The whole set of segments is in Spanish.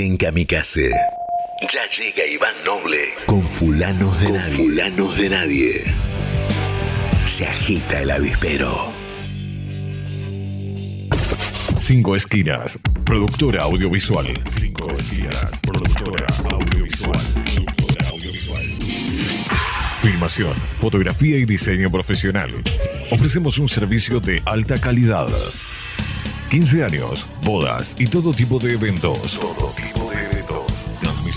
Quédate en Kamikaze. Ya llega Iván Noble con fulanos de nadie. Fulanos de nadie. Se agita el avispero. Cinco Esquinas, productora audiovisual. Cinco Esquinas, productora audiovisual. Productora audiovisual. Filmación, fotografía y diseño profesional. Ofrecemos un servicio de alta calidad. 15 años, bodas y todo tipo de eventos. Todo tipo de eventos.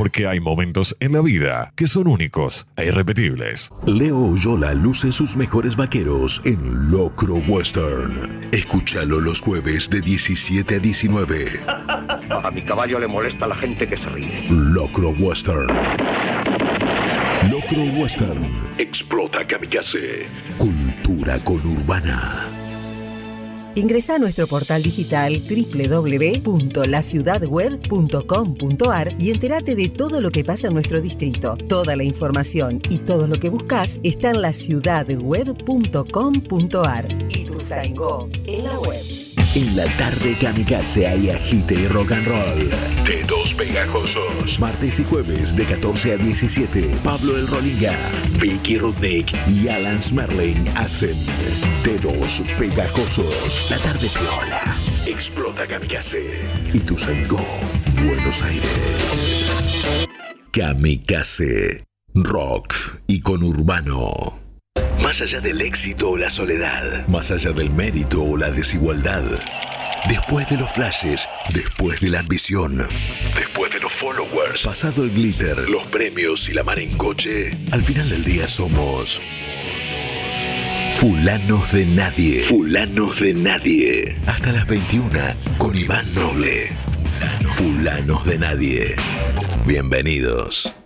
Porque hay momentos en la vida que son únicos e irrepetibles. Leo Oyola luce sus mejores vaqueros en Locro Western. Escúchalo los jueves de 17 a 19. A mi caballo le molesta la gente que se ríe. Locro Western. Locro Western. Explota Kamikaze. Cultura conurbana. Ingresa a nuestro portal digital www.laciudadweb.com.ar y entérate de todo lo que pasa en nuestro distrito. Toda la información y todo lo que buscas está en laciudadweb.com.ar. Y tu Zaingó en la web. En la tarde Kamikaze hay agite y rock and roll. Dedos pegajosos. Martes y jueves de 14 a 17. Pablo El Rolinga, Vicky Rudnick y Alan Smerling hacen Dedos pegajosos. La tarde piola. Explota Kamikaze. Y tu Zaingó, Buenos Aires. Kamikaze. Rock y conurbano. Más allá del éxito o la soledad, más allá del mérito o la desigualdad. Después de los flashes, después de la ambición, después de los followers, pasado el glitter, los premios y la mar en coche, al final del día somos Fulanos de Nadie. Fulanos de Nadie. Hasta las 21 con Iván Noble. Fulanos de Nadie. Bienvenidos.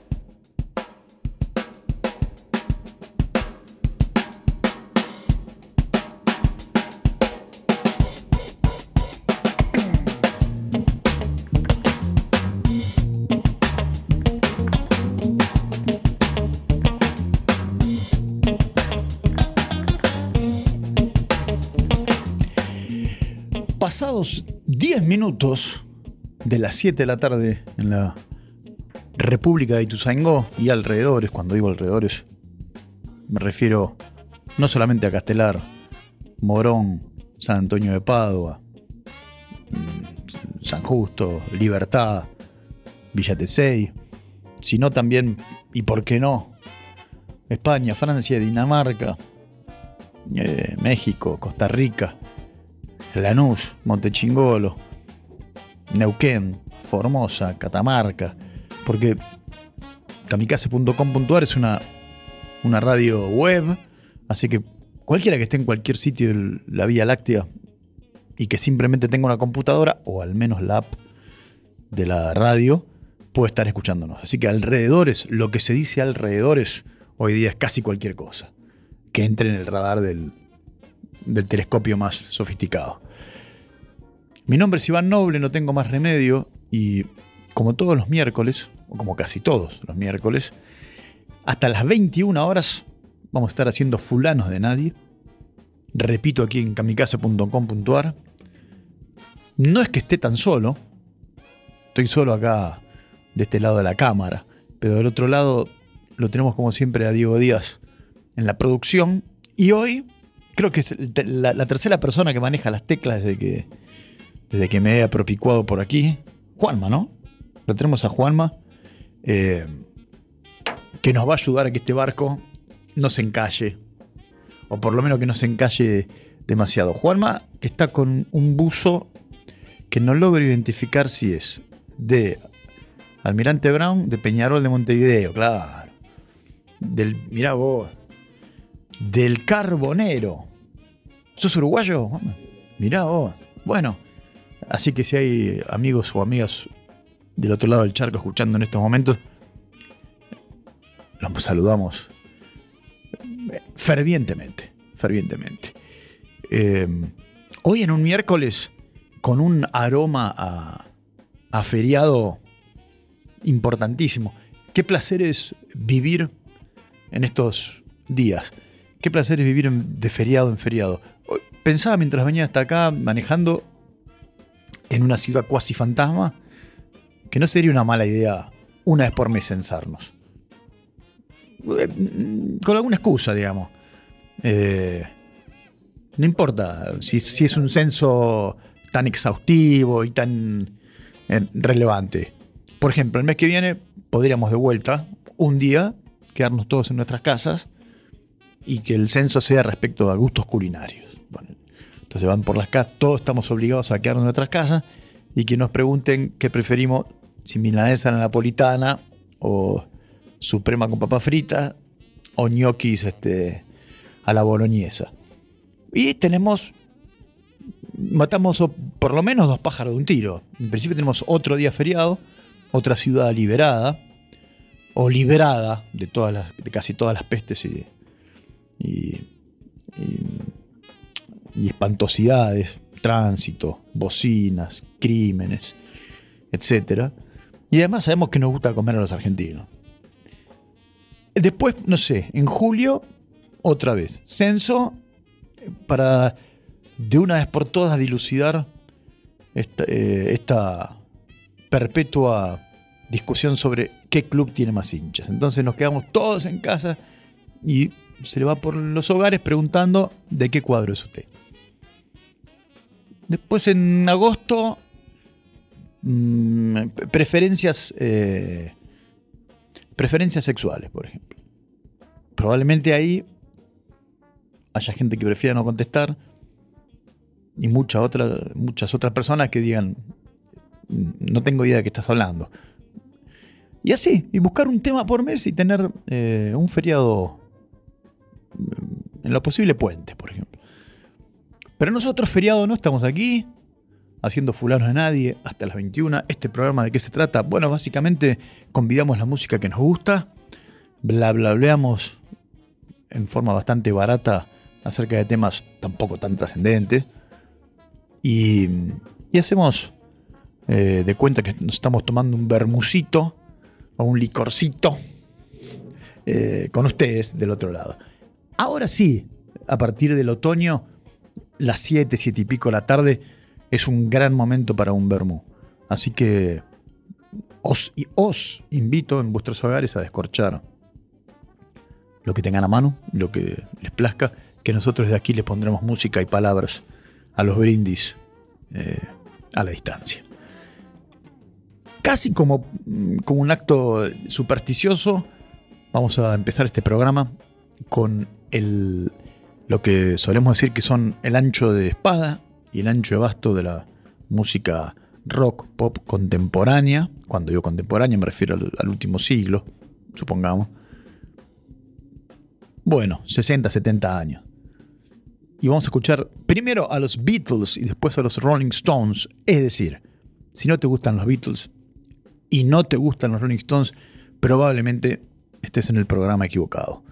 Pasados 10 minutos de las 7 de la tarde en la República de Ituzaingó y alrededores, cuando digo alrededores, me refiero no solamente a Castelar, Morón, San Antonio de Padua, mm, San Justo, Libertad, Villa Tesey, sino también, y por qué no, España, Francia, Dinamarca, eh, México, Costa Rica, Lanús, Montechingolo, Neuquén, Formosa, Catamarca, porque kamikaze.com.ar es una, una radio web, así que cualquiera que esté en cualquier sitio de la Vía Láctea y que simplemente tenga una computadora o al menos la app de la radio, puede estar escuchándonos. Así que alrededores, lo que se dice alrededores hoy día es casi cualquier cosa que entre en el radar del, del telescopio más sofisticado. Mi nombre es Iván Noble, no tengo más remedio y como todos los miércoles, o como casi todos los miércoles, hasta las 21 horas vamos a estar haciendo fulanos de nadie. Repito aquí en kamikaze.com.ar. No es que esté tan solo, estoy solo acá de este lado de la cámara, pero del otro lado lo tenemos como siempre a Diego Díaz en la producción y hoy creo que es la, tercera persona que maneja las teclas desde que, desde que me he apropicuado por aquí. Juanma, ¿no? Lo tenemos a Juanma, eh, que nos va a ayudar a que este barco no se encalle, o por lo menos que no se encalle demasiado. Juanma, está con un buzo que no logro identificar si es de Almirante Brown, de Peñarol de Montevideo, claro. Del, mirá vos, del Carbonero. ¿Sos uruguayo? Mirá vos. Bueno, así que si hay amigos o amigas del otro lado del charco escuchando en estos momentos, los saludamos fervientemente, fervientemente. Eh, hoy en un miércoles con un aroma a, a feriado importantísimo. Qué placer es vivir en estos días. Qué placer es vivir de feriado en feriado. Pensaba mientras venía hasta acá manejando en una ciudad cuasi fantasma que no sería una mala idea una vez por mes censarnos. Eh, con alguna excusa, digamos. Eh, no importa si, es un censo tan exhaustivo y tan eh, relevante. Por ejemplo, el mes que viene podríamos de vuelta, un día, quedarnos todos en nuestras casas y que el censo sea respecto a gustos culinarios. entonces van por las casas, todos estamos obligados a quedarnos en nuestras casas y que nos pregunten qué preferimos, si milanesa la napolitana o suprema con papa frita o ñoquis este, a la boloñesa. Y tenemos, matamos por lo menos dos pájaros de un tiro. En principio tenemos otro día feriado, otra ciudad liberada, o liberada de, todas las, de casi todas las pestes y, y, y, espantosidades, tránsito, bocinas, crímenes, etc. Y además sabemos que nos gusta comer a los argentinos. Después, no sé, en julio, otra vez, censo para de una vez por todas dilucidar esta, eh, esta perpetua discusión sobre qué club tiene más hinchas. Entonces nos quedamos todos en casa y se le va por los hogares preguntando de qué cuadro es usted. Después en agosto, mm, preferencias, eh, preferencias sexuales, por ejemplo. Probablemente ahí haya gente que prefiera no contestar y muchas otras, muchas otras personas que digan, no tengo idea de qué estás hablando. Y así, y buscar un tema por mes y tener eh, un feriado en lo posible puente, por ejemplo. Pero nosotros feriado no estamos aquí haciendo fulanos de nadie hasta las 21. Este programa de qué se trata? Bueno, básicamente convidamos la música que nos gusta, bla bla bleamos en forma bastante barata acerca de temas tampoco tan trascendentes y, y hacemos eh, de cuenta que nos estamos tomando un bermucito o un licorcito eh, con ustedes del otro lado. Ahora sí, a partir del otoño, las 7, 7 y pico de la tarde, es un gran momento para un vermú. Así que os, os invito en vuestros hogares a descorchar lo que tengan a mano, lo que les plazca, que nosotros de aquí les pondremos música y palabras a los brindis eh, a la distancia casi como, mm, como un acto supersticioso, vamos a empezar este programa con lo que solemos decir que son el ancho de espada y el ancho de basto de la música rock, pop contemporánea. Cuando digo contemporánea me refiero al, último siglo, supongamos. Bueno, 60, 70 años. Y vamos a escuchar primero a los Beatles y después a los Rolling Stones. Es decir, si no te gustan los Beatles, y no te gustan los Rolling Stones, probablemente estés en el programa equivocado.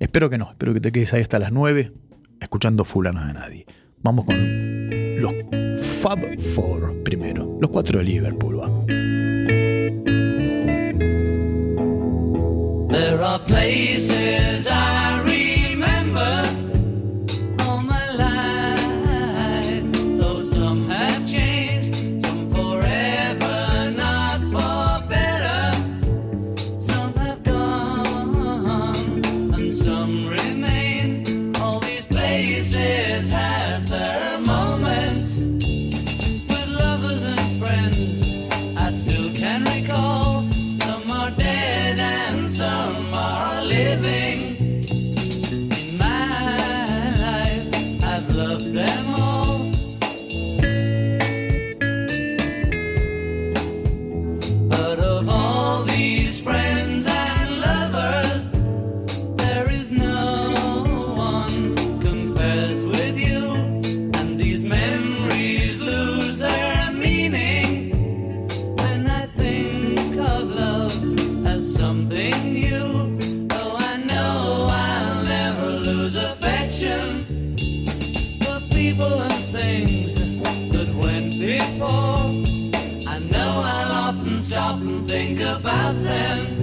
Espero que no, espero que te quedes ahí hasta las 9 escuchando Fulano de Nadie. Vamos con los Fab Four primero, los cuatro de Liverpool. ¿va? kitchen the people and things that went before. I know I'll often stop and think about them.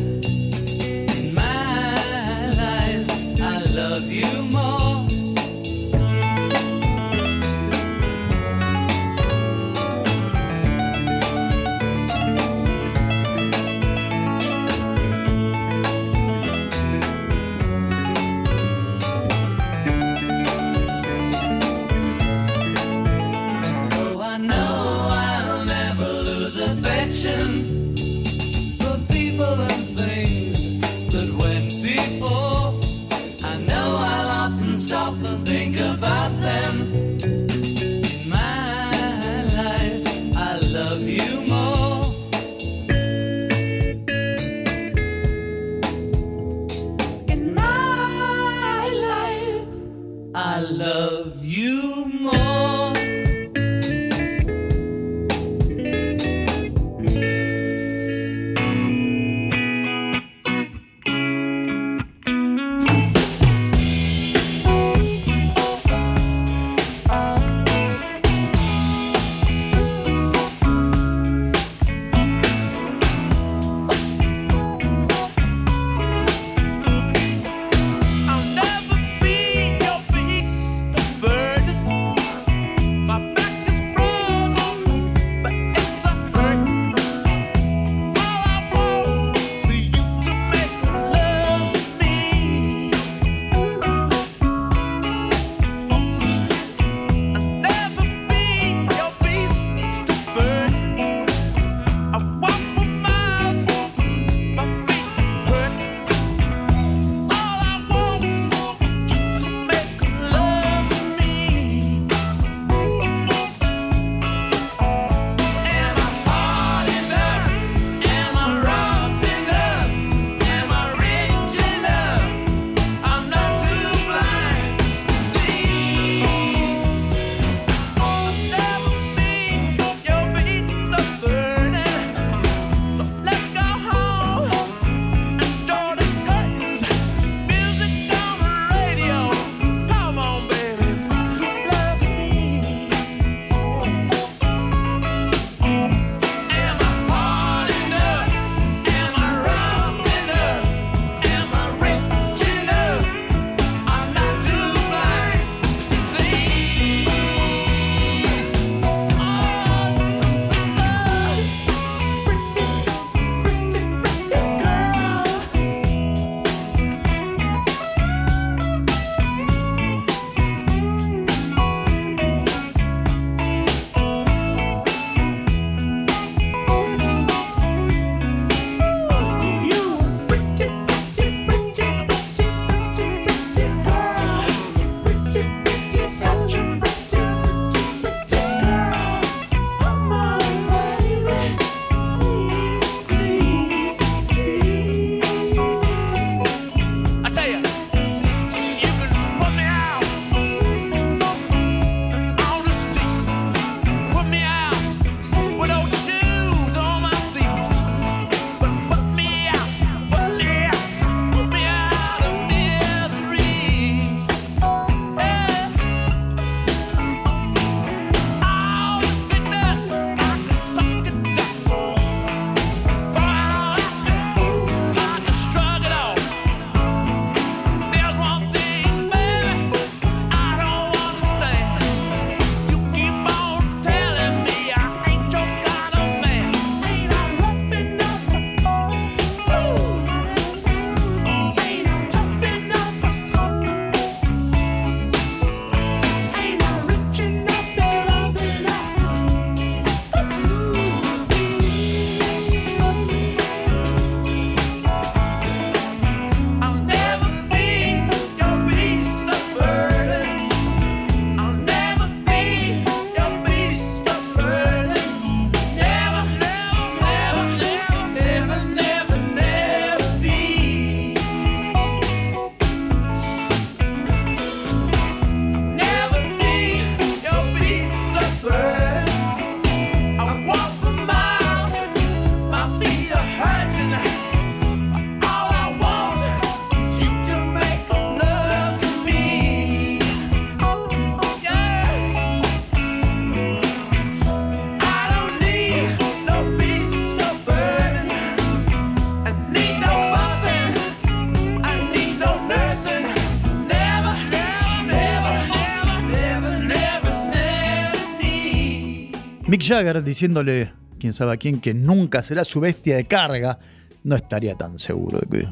Mick Jagger diciéndole, quién sabe a quién, que nunca será su bestia de carga, no estaría tan seguro de que,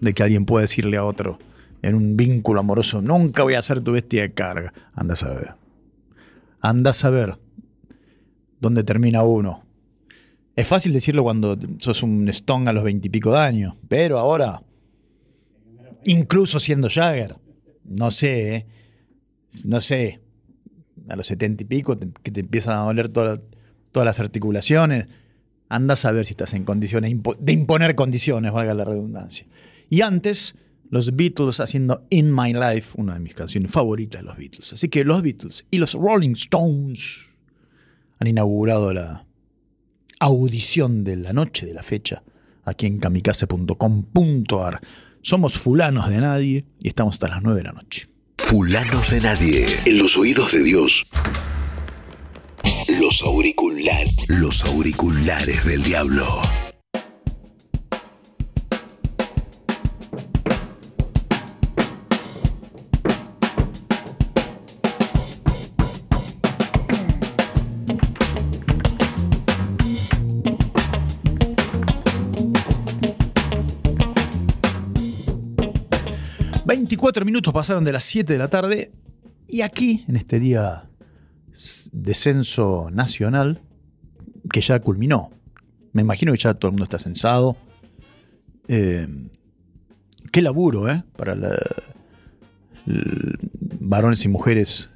de que alguien pueda decirle a otro en un vínculo amoroso, nunca voy a ser tu bestia de carga. Anda a saber. Anda a saber dónde termina uno. Es fácil decirlo cuando sos un Stone a los veintipico de años, pero ahora, incluso siendo Jagger, no sé, ¿eh? no sé, a los setenta y pico que te empiezan a doler toda- todas las articulaciones, anda a saber si estás en condiciones de imponer condiciones, valga la redundancia. Y antes, los Beatles haciendo In My Life, una de mis canciones favoritas de los Beatles. Así que los Beatles y los Rolling Stones han inaugurado la audición de la noche de la fecha aquí en kamikaze.com.ar. Somos fulanos de nadie y estamos hasta las 9 de la noche. Fulanos de nadie. En los oídos de Dios. Los auriculares. Los auriculares del diablo. 24 minutos pasaron de las 7 de la tarde y aquí, en este día de censo nacional, que ya culminó, me imagino que ya todo el mundo está censado. Eh, qué laburo, ¿eh? Para la- l- varones y mujeres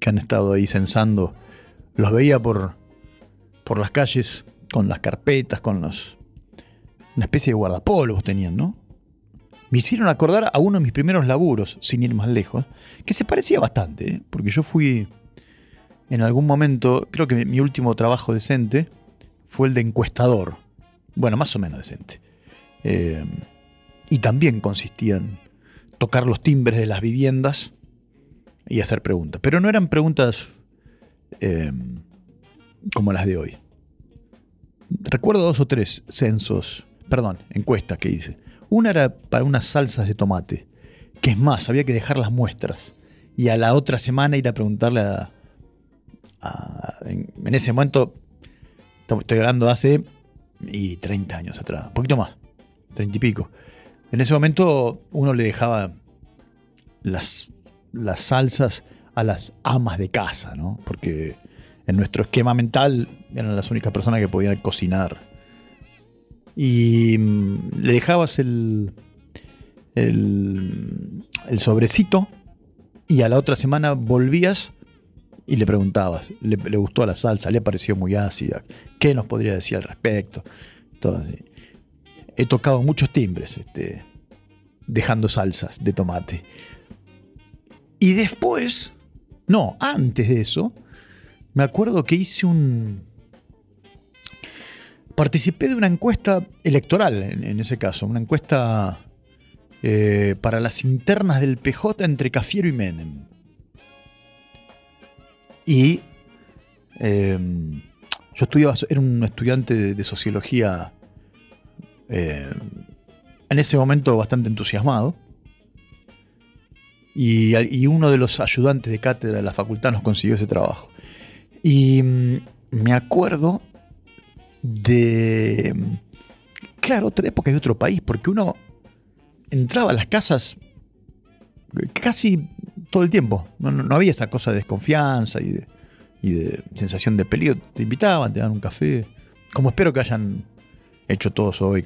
que han estado ahí censando. Los veía por, por las calles con las carpetas, con los... Una especie de guardapolvos tenían, ¿no? Me hicieron acordar a uno de mis primeros laburos, sin ir más lejos, que se parecía bastante, ¿eh? porque yo fui en algún momento, creo que mi último trabajo decente fue el de encuestador. Bueno, más o menos decente. Eh, y también consistía en tocar los timbres de las viviendas y hacer preguntas. Pero no eran preguntas eh, como las de hoy. Recuerdo dos o tres censos, perdón, encuestas que hice. Una era para unas salsas de tomate, que es más, había que dejar las muestras. Y a la otra semana ir a preguntarle a... a- en, en ese momento, estoy hablando hace y 30 años atrás, un poquito más, 30 y pico. En ese momento uno le dejaba las, las salsas a las amas de casa, ¿no? Porque en nuestro esquema mental eran las únicas personas que podían cocinar. Y mm, le dejabas el, el, el sobrecito y a la otra semana volvías y le preguntabas, ¿le, gustó la salsa? ¿Le pareció muy ácida? ¿Qué nos podría decir al respecto? He tocado muchos timbres este, dejando salsas de tomate. Y después, no, antes de eso, me acuerdo que hice un... Participé de una encuesta electoral, en, ese caso, una encuesta eh, para las internas del PJ entre Cafiero y Menem. Y eh, yo estudiaba, era un estudiante de, sociología eh, en ese momento bastante entusiasmado. Y, uno de los ayudantes de cátedra de la facultad nos consiguió ese trabajo. Y mm, me acuerdo de. Claro, otra época y otro país, porque uno entraba a las casas casi todo el tiempo. No, no- había esa cosa de desconfianza y de, sensación de peligro. Te invitaban, te daban un café. Como espero que hayan hecho todos hoy.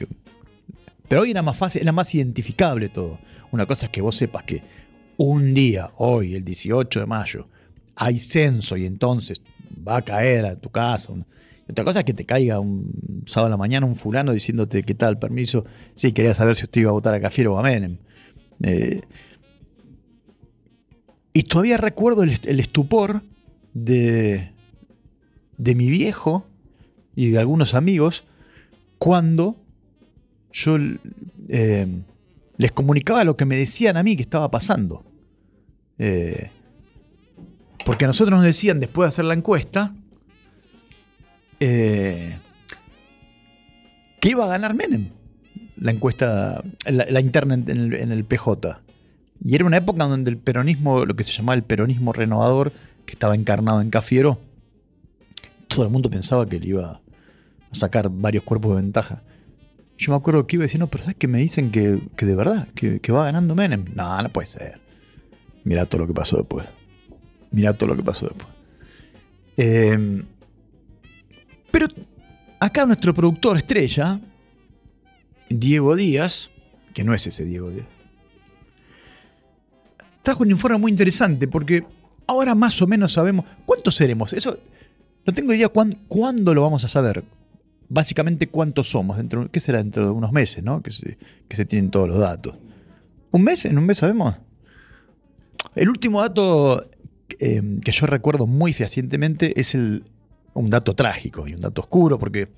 Pero hoy era más fácil, era más identificable todo. Una cosa es que vos sepas que un día, hoy, el 18 de mayo, hay censo y entonces va a caer a tu casa. Otra cosa es que te caiga un sábado a la mañana un fulano diciéndote qué tal, permiso. Sí, quería saber si usted iba a votar a Cafiero o a Menem. Eh, y todavía recuerdo el estupor de, de mi viejo y de algunos amigos cuando yo eh, les comunicaba lo que me decían a mí que estaba pasando. Eh, porque a nosotros nos decían, después de hacer la encuesta, eh, que iba a ganar Menem. La encuesta, la, interna en el, en el PJ. Y era una época donde el peronismo, lo que se llamaba el peronismo renovador, que estaba encarnado en Cafiero, todo el mundo pensaba que le iba a sacar varios cuerpos de ventaja. Yo me acuerdo que iba diciendo, pero ¿sabes que me dicen que, que de verdad, que, que va ganando Menem? No, no puede ser. Mirá todo lo que pasó después. Mirá todo lo que pasó después. Eh, pero acá nuestro productor estrella, Diego Díaz, que no es ese Diego Díaz, trajo un informe muy interesante porque ahora más o menos sabemos cuántos seremos. Eso no tengo idea cuán- cuándo lo vamos a saber. Básicamente cuántos somos dentro, ¿qué será dentro de unos meses, no? Que se, que se tienen todos los datos. ¿Un mes? ¿En un mes sabemos? El último dato eh, que yo recuerdo muy fehacientemente es el, un dato trágico y un dato oscuro, porque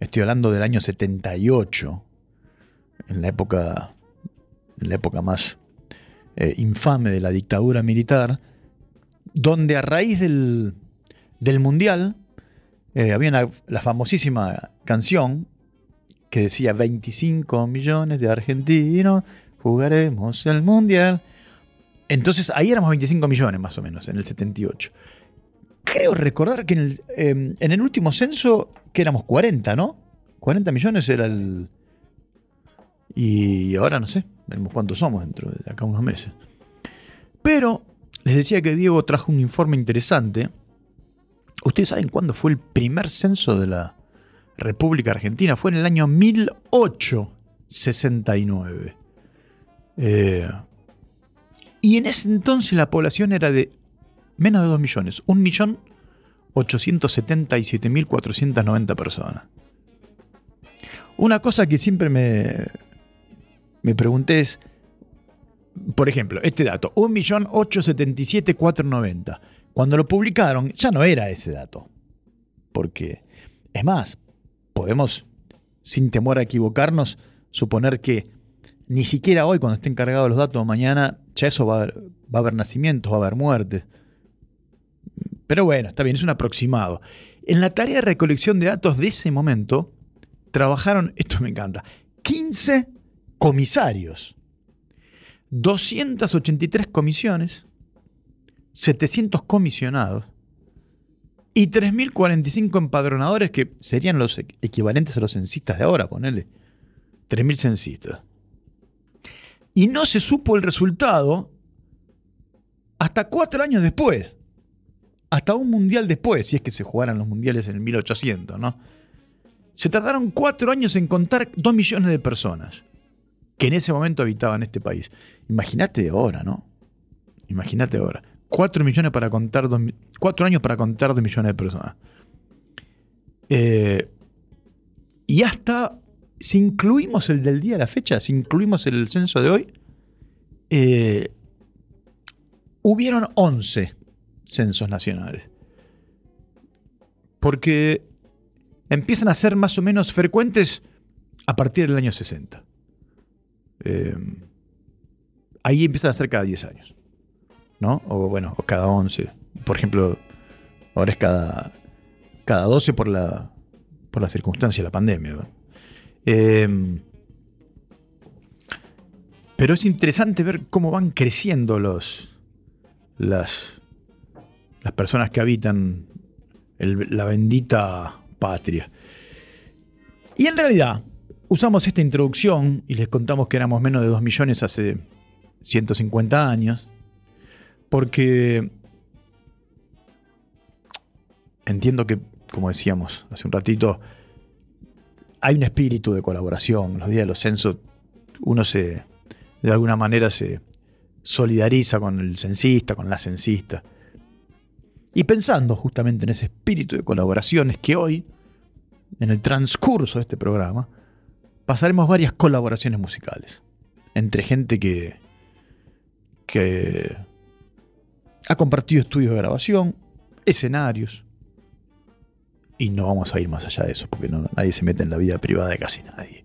estoy hablando del año 78, en la época, en la época más eh, infame de la dictadura militar, donde a raíz del, del Mundial eh, había la famosísima canción que decía 25 millones de argentinos jugaremos el Mundial. Entonces ahí éramos 25 millones más o menos, en el 78. Creo recordar que en el, eh, en el último censo que éramos 40, ¿no? 40 millones era el... Y ahora no sé, veremos cuántos somos dentro de acá unos meses. Pero les decía que Diego trajo un informe interesante. ¿Ustedes saben cuándo fue el primer censo de la República Argentina? Fue en el año 1869. Eh, y en ese entonces la población era de menos de 2 millones. 1.877.490 personas. Una cosa que siempre me, me pregunté es, por ejemplo, este dato, 1.877.490. Cuando lo publicaron ya no era ese dato. Porque, es más, podemos, sin temor a equivocarnos, suponer que ni siquiera hoy, cuando estén cargados los datos, mañana, ya eso va va a haber nacimientos, va a haber muertes. Pero bueno, está bien, es un aproximado. En la tarea de recolección de datos de ese momento, trabajaron, esto me encanta, 15 comisarios, 283 comisiones, 700 comisionados y 3.045 empadronadores que serían los equivalentes a los censistas de ahora, ponele. 3.000 censistas. Y no se supo el resultado hasta cuatro años después. Hasta un mundial después, si es que se jugaran los mundiales en el 1800, ¿no? Se tardaron cuatro años en contar dos millones de personas que en ese momento habitaban este país. Imagínate ahora, ¿no? Imagínate ahora. Cuatro millones para contar dos, cuatro años para contar dos millones de personas. Eh, y hasta, si incluimos el del día de la fecha, si incluimos el censo de hoy, eh, hubieron 11 censos nacionales. Porque empiezan a ser más o menos frecuentes a partir del año 60. Eh, ahí empiezan a ser cada 10 años. ¿No? O bueno, o cada 11. Por ejemplo, ahora es cada, cada 12 por la, por la circunstancia de la pandemia. Eh, pero es interesante ver cómo van creciendo los, las, las personas que habitan la bendita patria. Y en realidad, usamos esta introducción y les contamos que éramos menos de 2 millones hace 150 años, porque entiendo que, como decíamos hace un ratito, hay un espíritu de colaboración. Los días de los censos, uno se, de alguna manera, se solidariza con el censista, con la censista. Y pensando justamente en ese espíritu de colaboraciones que hoy, en el transcurso de este programa, pasaremos varias colaboraciones musicales entre gente que, que ha compartido estudios de grabación, escenarios, y no vamos a ir más allá de eso, porque no- nadie se mete en la vida privada de casi nadie.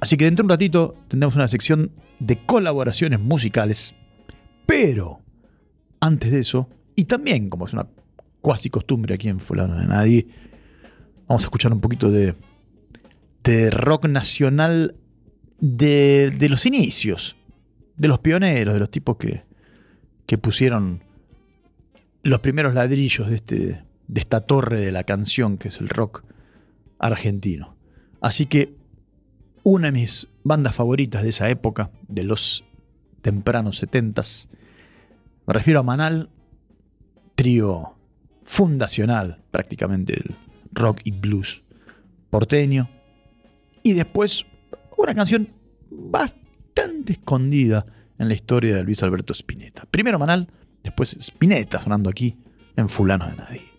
Así que dentro de un ratito tendremos una sección de colaboraciones musicales, pero antes de eso, y también como es una cuasi costumbre aquí en Fulano de Nadie, vamos a escuchar un poquito de, de rock nacional de, de los inicios, de los pioneros, de los tipos que, que pusieron los primeros ladrillos de este, de esta torre de la canción que es el rock argentino. Así que una de mis bandas favoritas de esa época, de los tempranos setentas, me refiero a Manal, trío fundacional prácticamente del rock y blues porteño. Y después una canción bastante escondida en la historia de Luis Alberto Spinetta. Primero Manal, después Spinetta sonando aquí en Fulano de Nadie.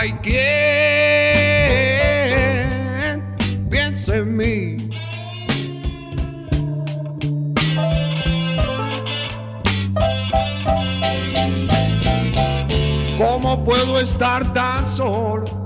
Hay quien piense en mí. ¿Cómo puedo estar tan solo?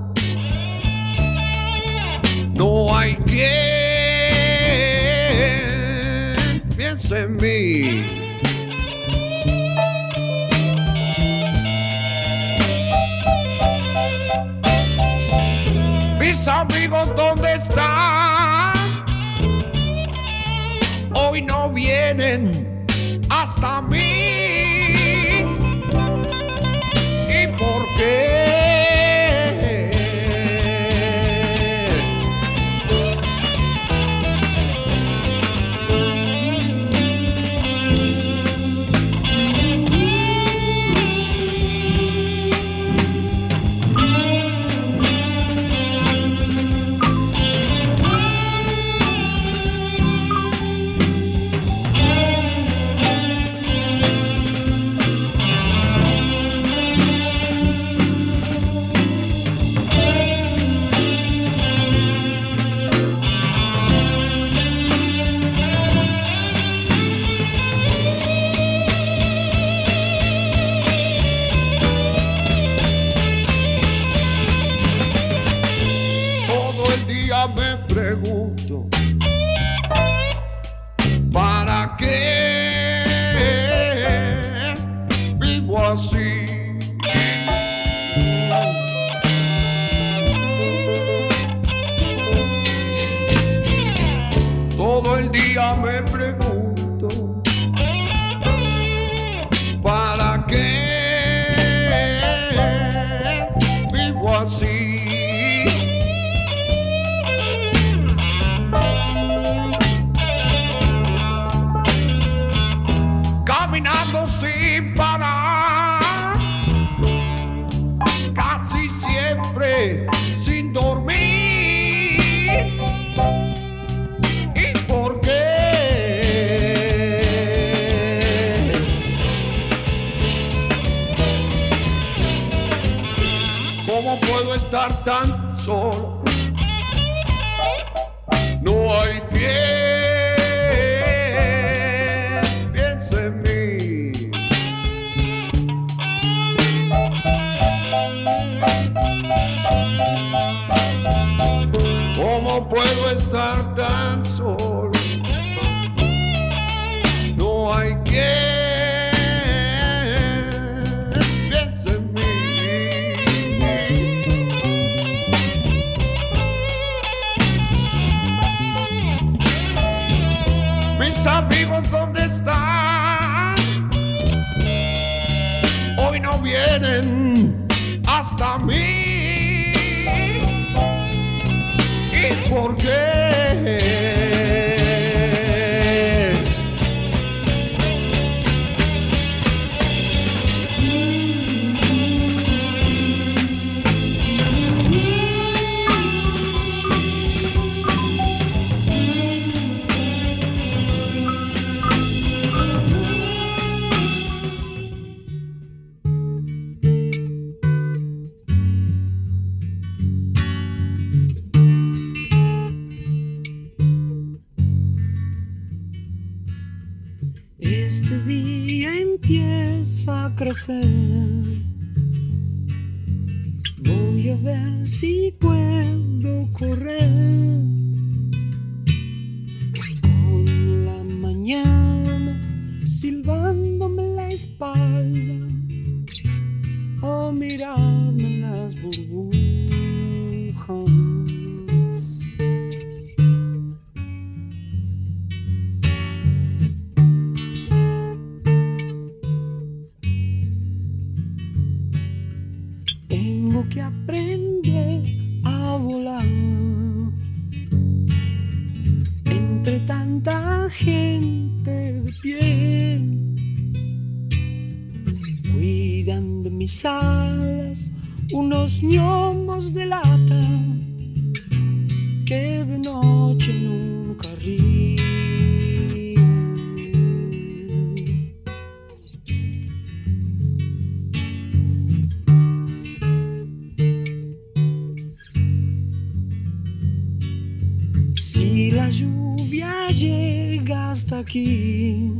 Hasta estar tan solo. No hay listen. Si la lluvia llega hasta aquí,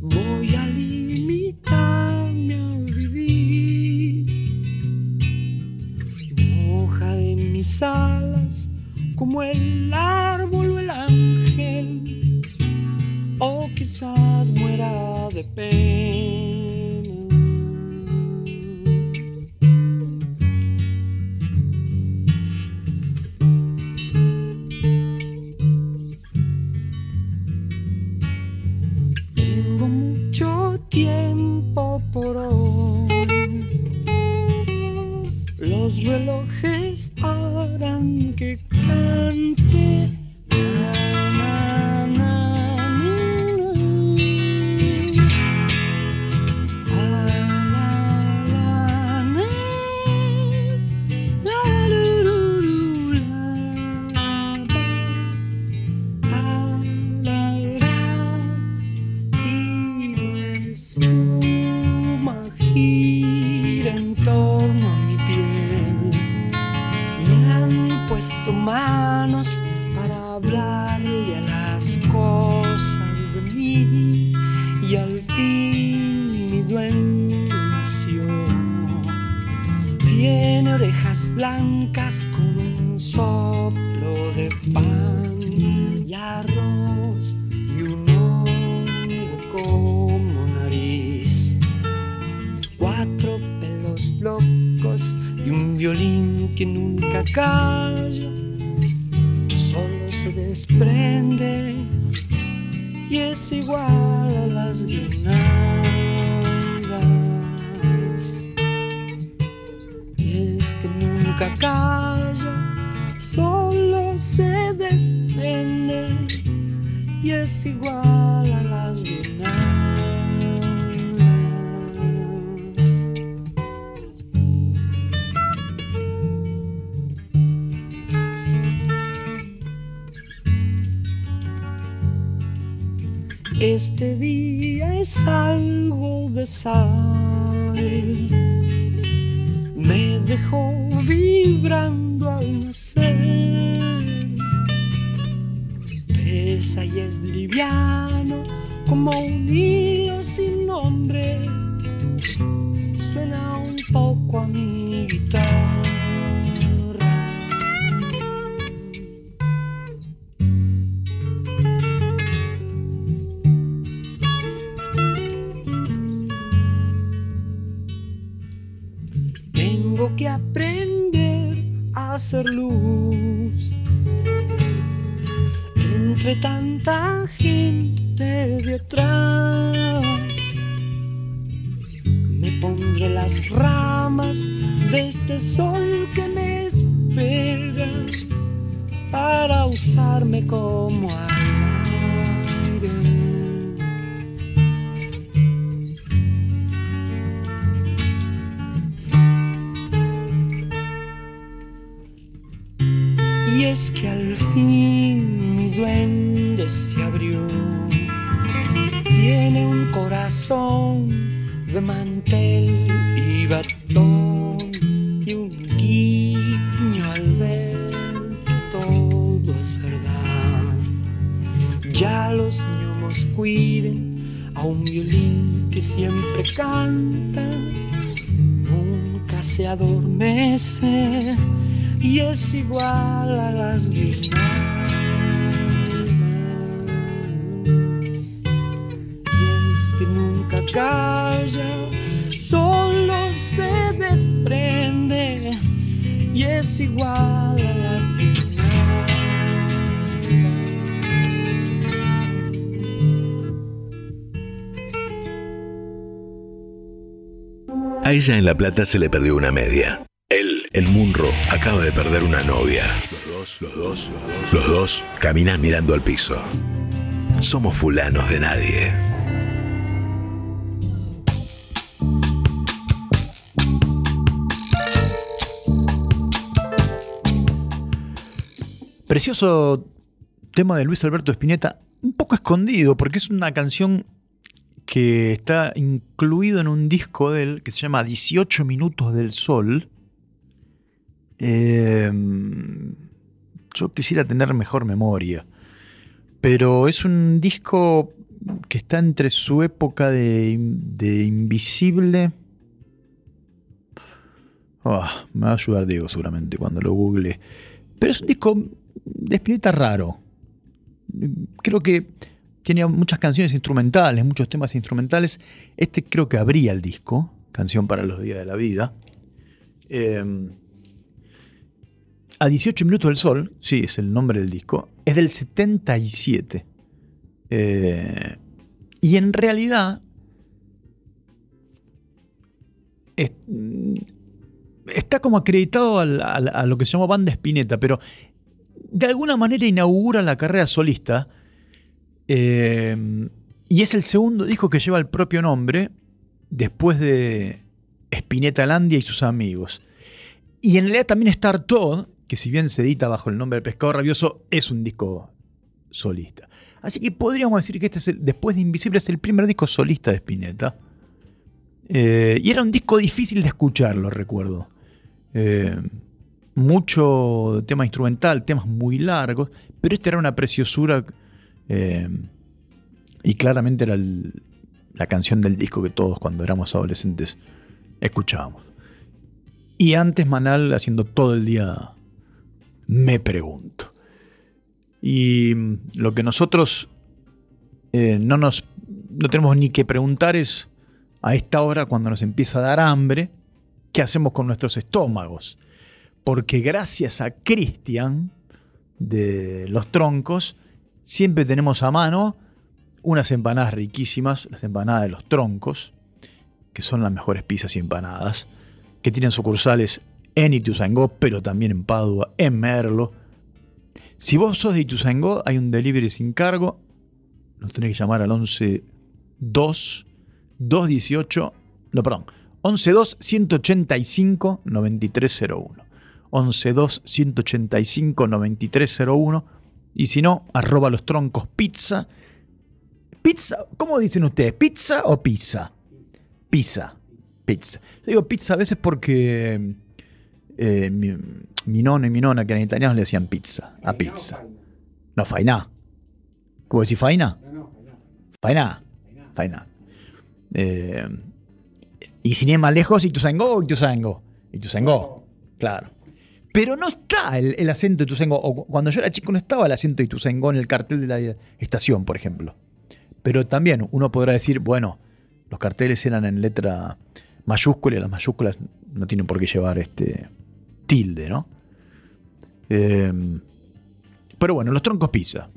voy a limitarme a vivir. Mojaré mis alas como el árbol o el ángel, o quizás muera de pena. y es liviano como un hilo sin nombre. Suena un poco a mi guitarra. Tengo que aprender a hacer luz tanta gente detrás. Me pondré las ramas de este sol que me espera para usarme como ella en La Plata se le perdió una media. Él, el Munro, acaba de perder una novia. Los dos, los dos, los dos caminan mirando al piso. Somos fulanos de nadie. Precioso tema de Luis Alberto Spinetta, un poco escondido, porque es una canción que está incluido en un disco de él que se llama 18 Minutos del Sol. Eh, yo quisiera tener mejor memoria, pero es un disco que está entre su época de, de Invisible. Ah, me va a ayudar Diego seguramente cuando lo google. Pero es un disco de Spinetta raro. Creo que tenía muchas canciones instrumentales, muchos temas instrumentales. Este creo que abría el disco, Canción para los Días de la Vida. Eh, a 18 Minutos del Sol, sí, es el nombre del disco, es del 77. Eh, y en realidad es- está como acreditado a, lo que se llama banda Spinetta, pero de alguna manera inaugura la carrera solista. Eh, y es el segundo disco que lleva el propio nombre después de Spinetta Landia y sus amigos. Y en realidad también Star Todd, que si bien se edita bajo el nombre de Pescado Rabioso, es un disco solista. Así que podríamos decir que este es el, después de Invisible es el primer disco solista de Spinetta. Eh, y era un disco difícil de escuchar, lo recuerdo. Eh, mucho tema instrumental, temas muy largos, pero esta era una preciosura eh, y claramente era la canción del disco que todos cuando éramos adolescentes escuchábamos. Y antes Manal haciendo todo el día me pregunto. Y mm, lo que nosotros eh, no nos no tenemos ni que preguntar es a esta hora cuando nos empieza a dar hambre, ¿qué hacemos con nuestros estómagos? Porque gracias a Cristian de los troncos, siempre tenemos a mano unas empanadas riquísimas, las empanadas de los troncos, que son las mejores pizzas y empanadas, que tienen sucursales en Ituzaingó, pero también en Padua, en Merlo. Si vos sos de Ituzaingó, hay un delivery sin cargo, nos tenés que llamar al 11 2 218, no, perdón, 11 2 185 9301. 11 2 185 9301 y si no, arroba los troncos pizza. Pizza, ¿cómo dicen ustedes? ¿Pizza o pizza? Pizza. Pizza. Yo digo pizza a veces porque eh, mi, mi y mi nona, que eran italianos, le decían pizza. A pizza. No, fainá. ¿Cómo decís faina? Fainá. Fainá. Eh, y sin ir más lejos, Ituzaingó o Ituzaingó. Ituzaingó, claro. Pero no está el, el acento de Ituzaingó. O cu- cuando yo era chico no estaba el acento de Ituzaingó en el cartel de la estación, por ejemplo. Pero también uno podrá decir, bueno, los carteles eran en letra mayúscula y las mayúsculas no tienen por qué llevar este tilde, ¿no? Eh, pero bueno, los troncos pizza.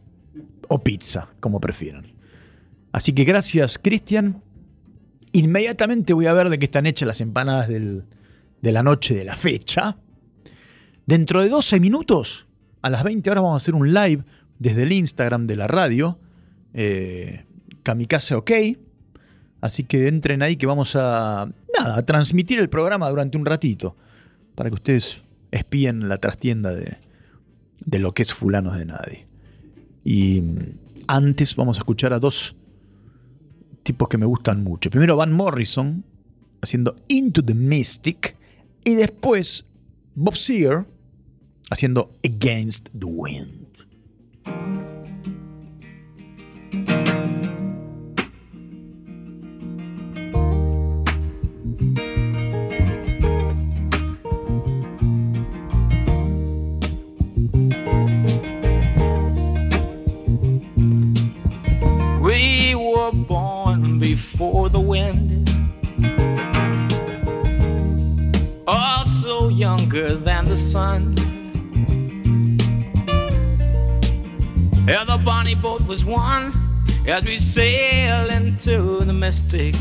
O pizza, como prefieran. Así que gracias, Cristian. Inmediatamente voy a ver de qué están hechas las empanadas del- de la noche de la fecha. Dentro de 12 minutos, a las 20 horas, vamos a hacer un live desde el Instagram de la radio. Eh, Kamikaze OK. Así que entren ahí que vamos a, nada, a transmitir el programa durante un ratito. Para que ustedes espíen la trastienda de, de lo que es Fulanos de Nadie. Y mm, antes vamos a escuchar a dos tipos que me gustan mucho. Primero Van Morrison haciendo Into the Mystic y después Bob Seger haciendo Against the Wind. We were born before the wind, also younger than the sun. Yeah, the bonnie boat was one as we sail into the mystic.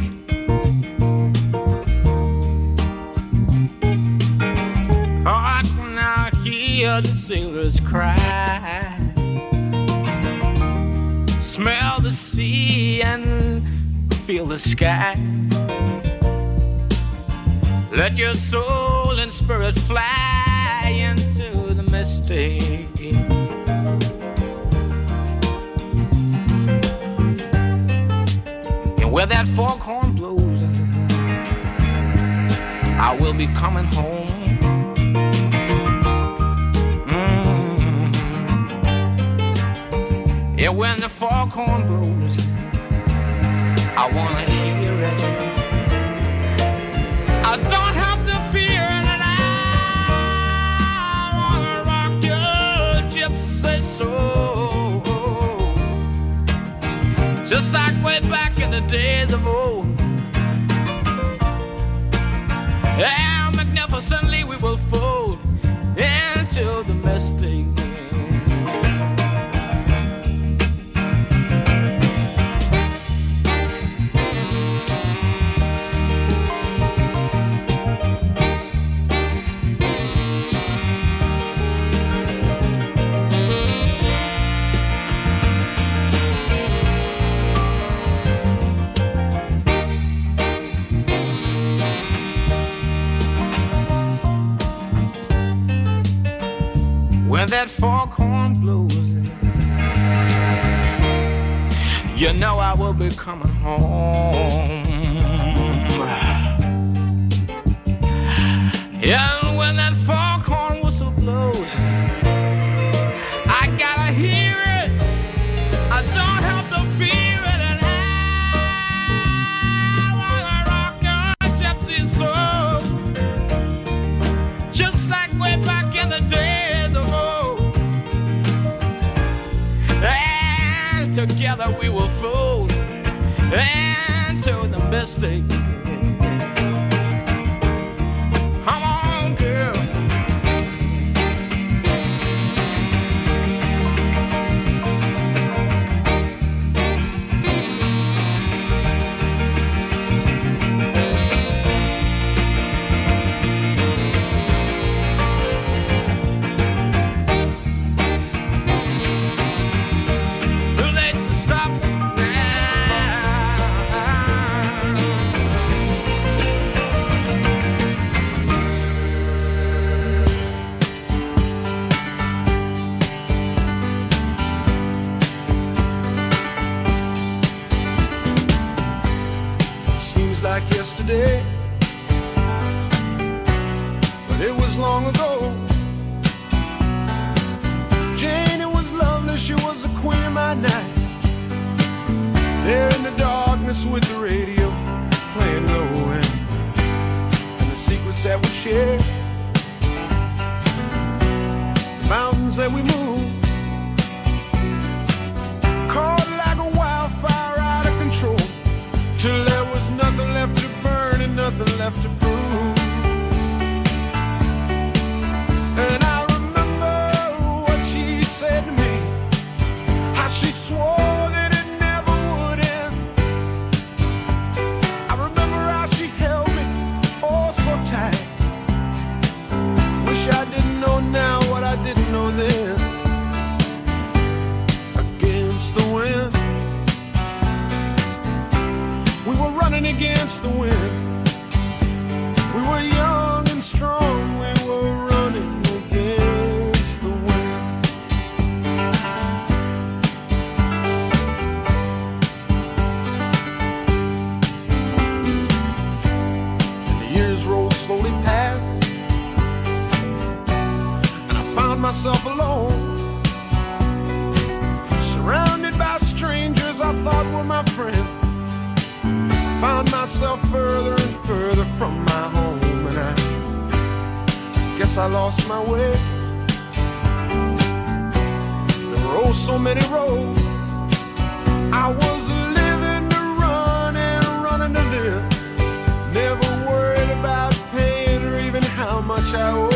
Oh, I can now hear the sailors cry. Smell the sea and feel the sky. Let your soul and spirit fly into the mystic. Where that foghorn blows, I will be coming home. Mm. Yeah, when the foghorn blows, I wanna left to prove. And I remember what she said to me, how she swore that it never would end. I remember how she held me oh so tight. Wish I didn't know now what I didn't know then. Against the wind. We were running against the wind. myself alone. Surrounded by strangers I thought were my friends. I Found myself further and further from my home, and I guess I lost my way. There were oh so many roads. I was living to run and running to live. Never worried about pain or even how much I owed.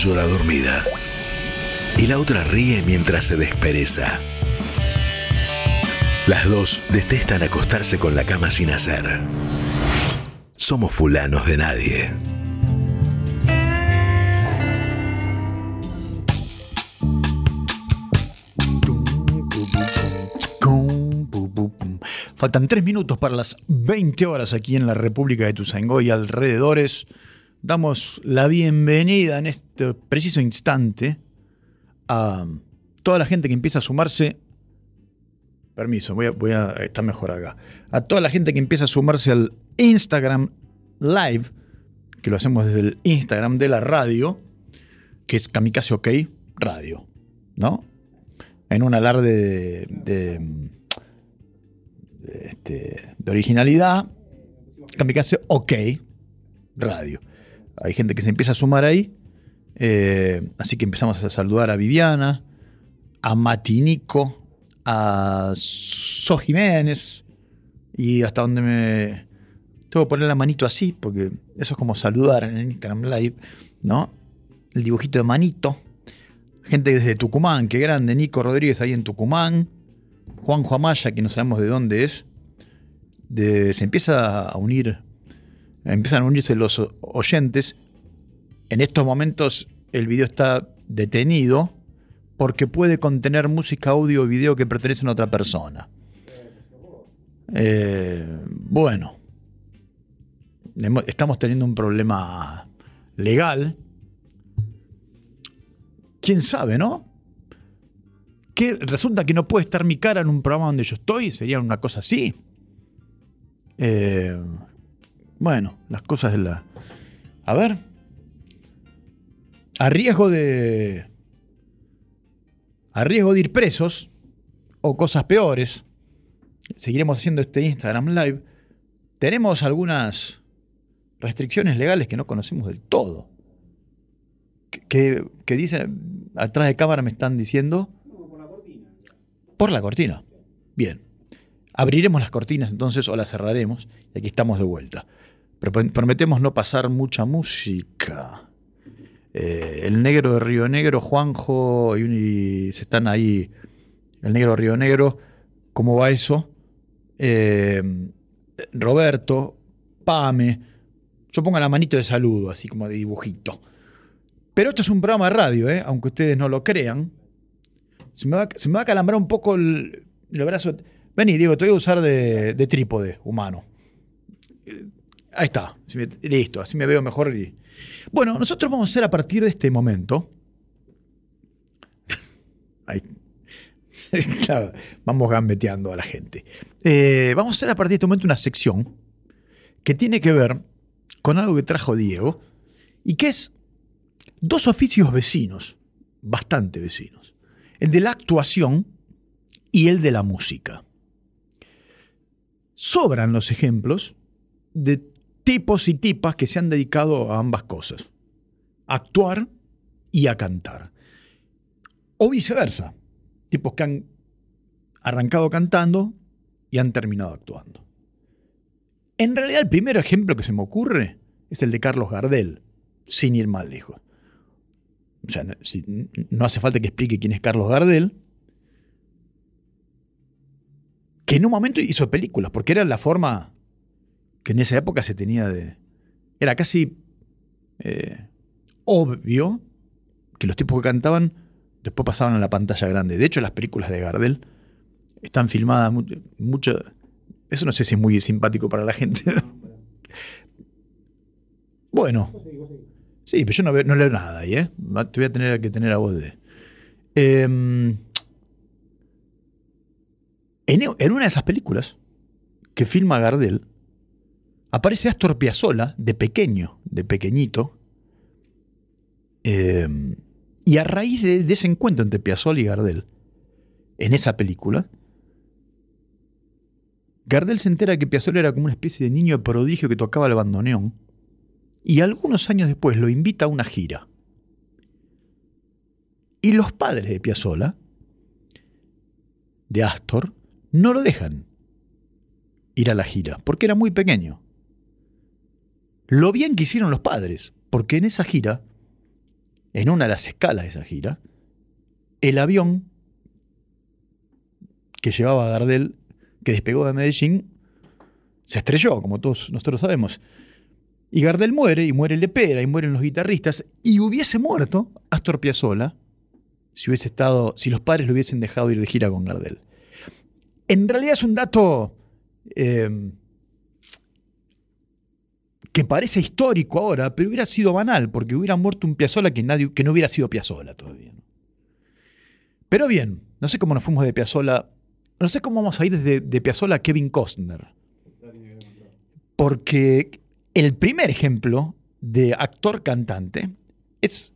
Llora dormida y la otra ríe mientras se despereza. Las dos detestan acostarse con la cama sin hacer. Somos fulanos de nadie. Faltan tres minutos para las 20 horas aquí en la República de Tuzangó y alrededores. Damos la bienvenida en este preciso instante a toda la gente que empieza a sumarse. Permiso, voy a, voy a está mejor acá. A toda la gente que empieza a sumarse al Instagram Live, que lo hacemos desde el Instagram de la radio, que es Kamikaze OK Radio, ¿no? En un alarde de, de, de, este, originalidad, Kamikaze OK Radio. Hay gente que se empieza a sumar ahí. eh, así que empezamos a saludar a Viviana, a Matinico, a So Jiménez. Y hasta donde me. Tengo que poner la manito así, porque eso es como saludar en el Instagram Live, ¿no? El dibujito de manito. Gente desde Tucumán, qué grande. Nico Rodríguez ahí en Tucumán. Juanjo Amaya, que no sabemos de dónde es. De- se empieza a unir empiezan a unirse los oyentes. En estos momentos el video está detenido porque puede contener música, audio o video que pertenecen a otra persona. Eh, bueno, estamos teniendo un problema legal. ¿Quién sabe, no? Que resulta que no puede estar mi cara en un programa donde yo estoy, sería una cosa así. Eh, bueno, las cosas de la. A ver. A riesgo de. A riesgo de ir presos. O cosas peores. Seguiremos haciendo este Instagram Live. Tenemos algunas restricciones legales que no conocemos del todo. Que, que, dicen, atrás de cámara me están diciendo... por la cortina. Bien. Abriremos las cortinas entonces o las cerraremos y aquí estamos de vuelta. Prometemos no pasar mucha música. Eh, el negro de Río Negro, Juanjo y, se están ahí. El negro de Río Negro, ¿cómo va eso? Eh, Roberto, Pame. Yo pongo la manito de saludo, así como de dibujito. Pero esto es un programa de radio, ¿eh? aunque ustedes no lo crean. Se me va, se me va a calambrar un poco el, el brazo. Vení, Diego, te voy a usar de trípode humano. Ahí está. Listo, así me veo mejor. y- Bueno, nosotros vamos a hacer a partir de este momento. Vamos gambeteando a la gente. Eh, vamos a hacer a partir de este momento una sección que tiene que ver con algo que trajo Diego y que es dos oficios vecinos, bastante vecinos. El de la actuación y el de la música. Sobran los ejemplos de tipos y tipas que se han dedicado a ambas cosas. A actuar y a cantar. O viceversa. Tipos que han arrancado cantando y han terminado actuando. En realidad el primer ejemplo que se me ocurre es el de Carlos Gardel, sin ir más lejos. O sea, no, hace falta que explique quién es Carlos Gardel, que en un momento hizo películas, porque era la forma que en esa época se tenía de... Era casi eh, obvio que los tipos que cantaban después pasaban a la pantalla grande. De hecho, las películas de Gardel están filmadas mu- mucho... Eso no sé si es muy simpático para la gente. bueno. Sí, pero yo no, veo- no leo nada ahí, ¿eh? Te voy a tener que tener a vos de... Em, en, en una de esas películas que filma Gardel, aparece Astor Piazzolla de pequeño, de pequeñito. Eh, y a raíz de, ese encuentro entre Piazzolla y Gardel, en esa película, Gardel se entera que Piazzolla era como una especie de niño prodigio que tocaba el bandoneón. Y algunos años después lo invita a una gira. Y los padres de Piazzolla, de Astor, no lo dejan ir a la gira, porque era muy pequeño. Lo bien que hicieron los padres, porque en esa gira, en una de las escalas de esa gira, el avión que llevaba a Gardel, que despegó de Medellín, se estrelló, como todos nosotros sabemos. Y Gardel muere, y muere Lepera, y mueren los guitarristas, y hubiese muerto Astor Piazzolla si hubiese estado, si los padres lo hubiesen dejado ir de gira con Gardel. En realidad es un dato eh, que parece histórico ahora, pero hubiera sido banal, porque hubiera muerto un Piazzolla que, nadie, que no hubiera sido Piazzolla todavía. Pero bien, no sé cómo nos fuimos de Piazzolla, no sé cómo vamos a ir desde de Piazzolla a Kevin Costner. Porque el primer ejemplo de actor cantante es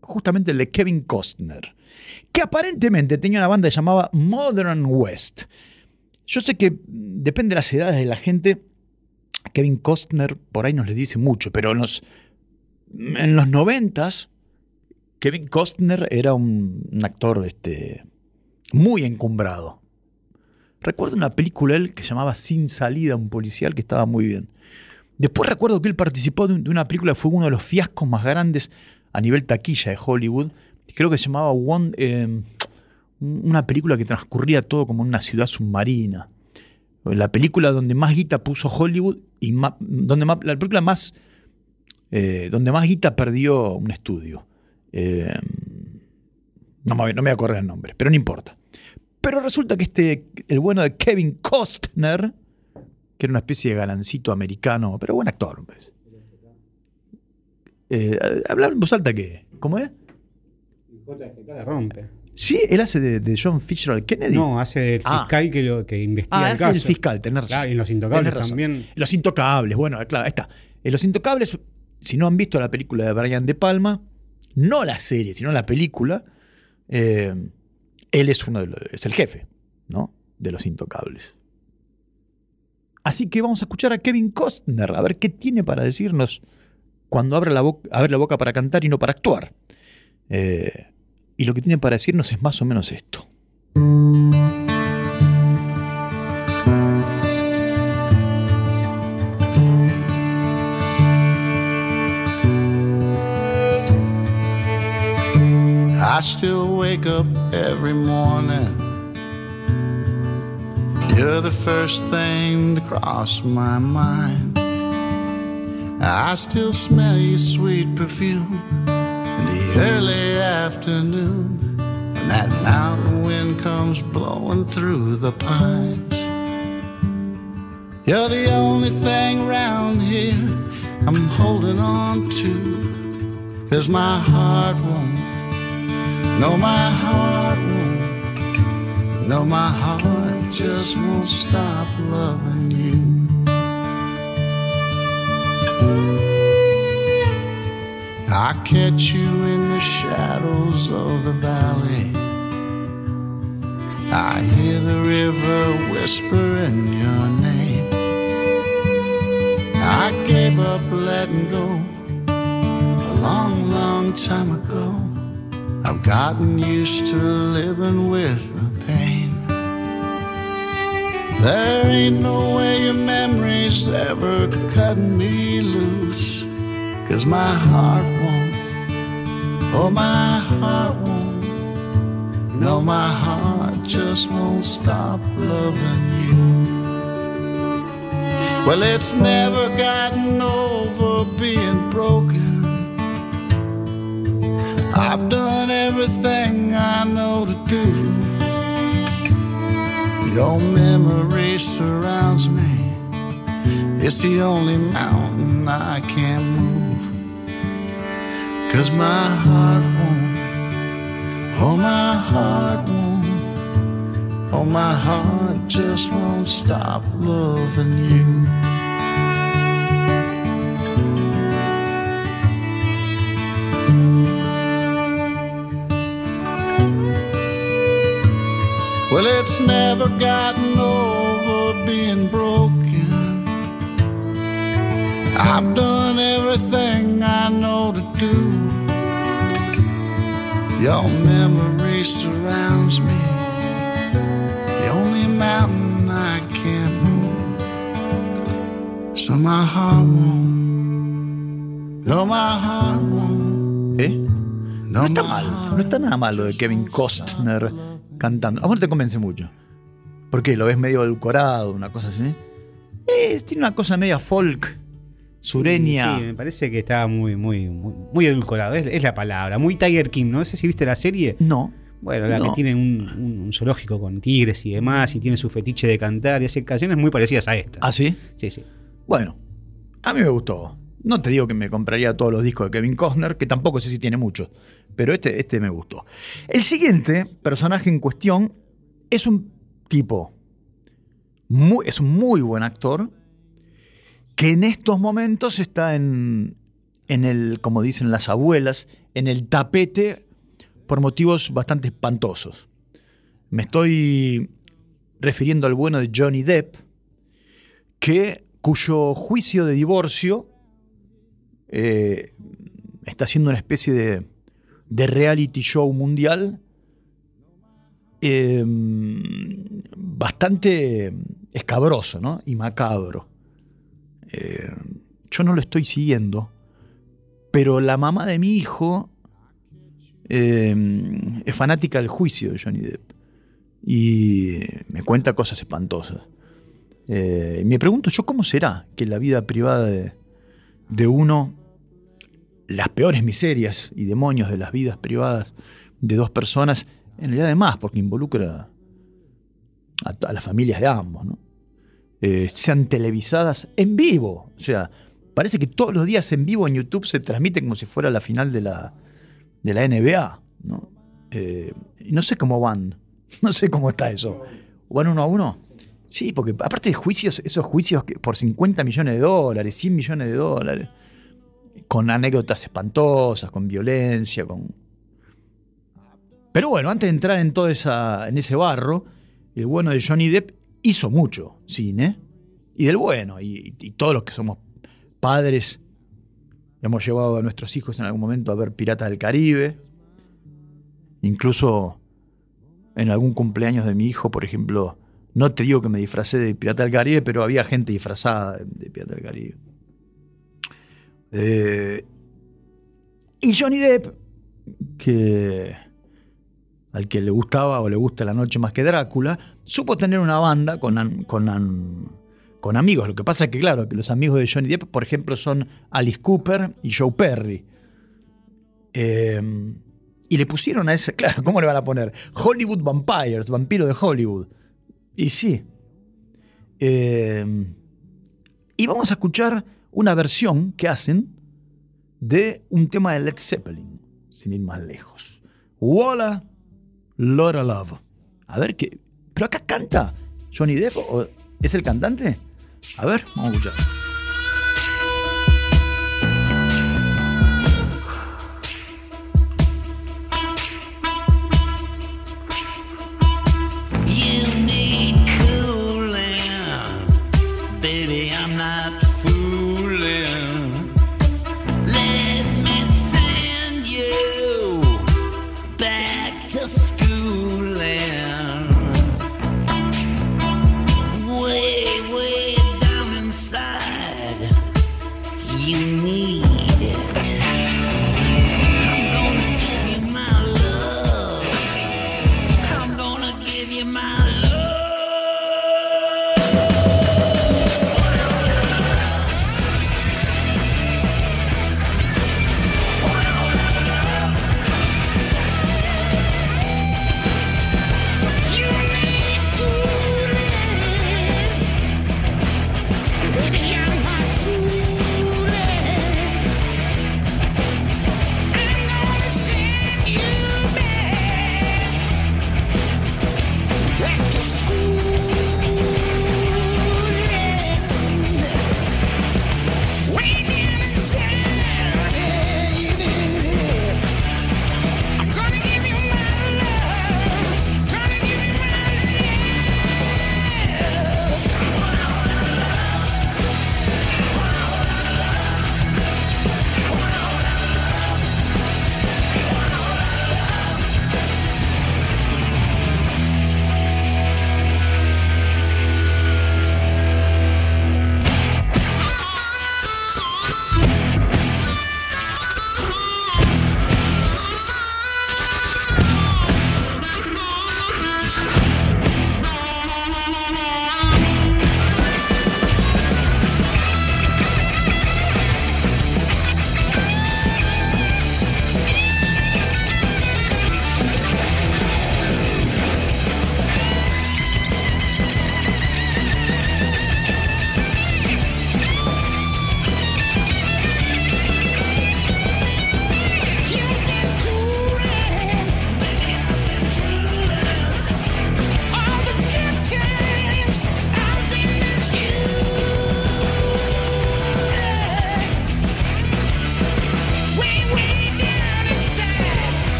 justamente el de Kevin Costner, que aparentemente tenía una banda que llamaba Modern West. Yo sé que depende de las edades de la gente, Kevin Costner por ahí nos le dice mucho, pero en los, en los noventas, Kevin Costner era un, actor este, muy encumbrado. Recuerdo una película él que se llamaba Sin salida, un policial que estaba muy bien. Después recuerdo que él participó de, un- de una película fue uno de los fiascos más grandes a nivel taquilla de Hollywood. Creo que se llamaba One, eh, una película que transcurría todo como en una ciudad submarina. La película donde más guita puso Hollywood y donde la película más eh, donde más guita perdió un estudio. Eh, no, me, no voy a acordar el nombre, pero no importa. Pero resulta que este, el bueno de Kevin Costner, que era una especie de galancito americano, pero buen actor. pues. Eh, hablar en voz alta que, ¿cómo es? JFK la rompe. Sí, él hace de, de John Fitzgerald Kennedy. No, hace del Ah. fiscal que, lo, que investiga Ah, el hace caso. el fiscal, tenés razón. Claro, y Los Intocables también. Los Intocables, bueno, claro, ahí está. En Los Intocables, si no han visto la película de Brian De Palma, no la serie, sino la película, eh, él es uno de los, es el jefe, ¿no? De Los Intocables. Así que vamos a escuchar a Kevin Costner, a ver qué tiene para decirnos cuando abre la, boca, abre la boca para cantar y no para actuar. Eh, y lo que tiene para decirnos es más o menos esto. I still wake up every morning. You're the first thing to cross my mind. I still smell your sweet perfume early afternoon when that mountain wind comes blowing through the pines. You're the only thing round here I'm holding on to, cause my heart won't no, my heart won't. No, my heart just won't stop loving you. I catch you in the shadows of the valley. I hear the river whispering your name. I gave up letting go a long, long time ago. I've gotten used to living with the pain. There ain't no way your memories ever cutting me loose. Cause my heart won't, oh, my heart won't. No, my heart just won't stop loving you. Well, it's never gotten over being broken. I've done everything I know to do. Your memory surrounds me. It's the only mountain I can't move. Cause my heart won't. Oh, my heart won't. Oh, my heart just won't stop loving you. Well, it's never gotten over being broken. I've done everything I know to do. Your memory surrounds me. The only mountain I can't move. So my heart won't. No, my heart won't. ¿Eh? No, No está mal, no está nada malo de Kevin Costner cantando. A vos no te convence mucho. ¿Por qué? ¿Lo ves medio edulcorado, una cosa así? Eh, tiene una cosa media folk, sureña. Sí, me parece que está muy, muy, muy, muy edulcorado. Es, es la palabra. Muy Tiger King. No sé si viste la serie. No. Bueno, la No. que tiene un, un- un zoológico con tigres y demás, y tiene su fetiche de cantar, y hace canciones muy parecidas a esta. ¿Ah, sí? Sí, sí. Bueno, a mí me gustó. No te digo que me compraría todos los discos de Kevin Costner, que tampoco sé si tiene muchos, pero este, este me gustó. El siguiente personaje en cuestión es un tipo, muy, es un muy buen actor, que en estos momentos está en, en el, como dicen las abuelas, en el tapete por motivos bastante espantosos. Me estoy refiriendo al bueno de Johnny Depp, que, cuyo juicio de divorcio eh, está siendo una especie de, de reality show mundial eh, bastante escabroso ¿no? y macabro. Eh, yo no lo estoy siguiendo, pero la mamá de mi hijo eh, es fanática del juicio de Johnny Depp y me cuenta cosas espantosas. Eh, me pregunto yo cómo será que la vida privada de, de uno, las peores miserias y demonios de las vidas privadas de dos personas, en realidad además, porque involucra a, a las familias de ambos, ¿no? Eh, sean televisadas en vivo. O sea, parece que todos los días en vivo en YouTube se transmite como si fuera la final de la, de la NBA. ¿no? Eh, no sé cómo van. No sé cómo está eso. ¿Van uno a uno? Sí, porque aparte de juicios, esos juicios que por 50 millones de dólares, 100 millones de dólares, con anécdotas espantosas, con violencia, con... Pero bueno, antes de entrar en todo esa, en ese barro, el bueno de Johnny Depp hizo mucho cine, y del bueno, y, todos los que somos padres hemos llevado a nuestros hijos en algún momento a ver Piratas del Caribe, Incluso en algún cumpleaños de mi hijo, por ejemplo, no te digo que me disfracé de Pirata del Caribe, pero había gente disfrazada de Pirata del Caribe. Eh, y Johnny Depp, que al que le gustaba o le gusta la noche más que Drácula, supo tener una banda con, con, con amigos. Lo que pasa es que, claro, que los amigos de Johnny Depp, por ejemplo, son Alice Cooper y Joe Perry. Eh, y le pusieron a ese, claro, ¿cómo le van a poner? Hollywood Vampires, vampiro de Hollywood. Y sí. Eh, y vamos a escuchar una versión que hacen de un tema de Led Zeppelin, sin ir más lejos. Walla Lotta Love. A ver qué. Pero acá canta Johnny Depp. ¿o ¿Es el cantante? A ver, vamos a escuchar.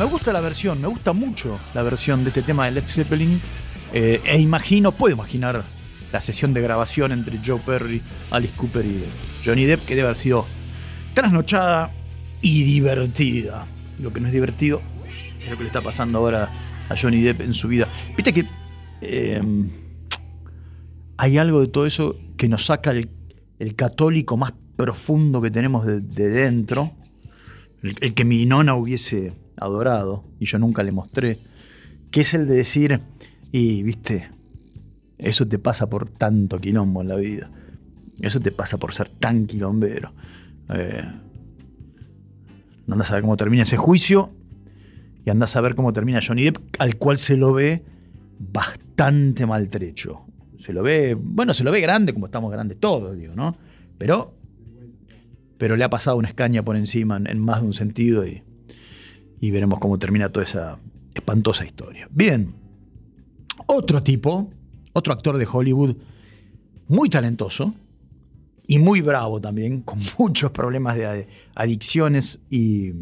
Me gusta la versión, me gusta mucho la versión de este tema de Led Zeppelin. eh, e imagino, puedo imaginar la sesión de grabación entre Joe Perry, Alice Cooper y Johnny Depp, que debe haber sido trasnochada y divertida. Lo que no es divertido es lo que le está pasando ahora a Johnny Depp en su vida. Viste que eh, hay algo de todo eso que nos saca el, católico más profundo que tenemos de, de dentro, el que mi nona hubiese adorado y yo nunca le mostré, que es el de decir, y viste, eso te pasa por tanto quilombo en la vida, eso te pasa por ser tan quilombero. Eh, andás a ver cómo termina ese juicio y andás a ver cómo termina Johnny Depp, al cual se lo ve bastante maltrecho. Se lo ve, bueno, se lo ve grande, como estamos grandes todos, digo, ¿no? Pero, pero le ha pasado una escaña por encima en, en más de un sentido y, y veremos cómo termina toda esa espantosa historia. Bien, otro tipo, otro actor de Hollywood, muy talentoso y muy bravo también, con muchos problemas de adicciones y,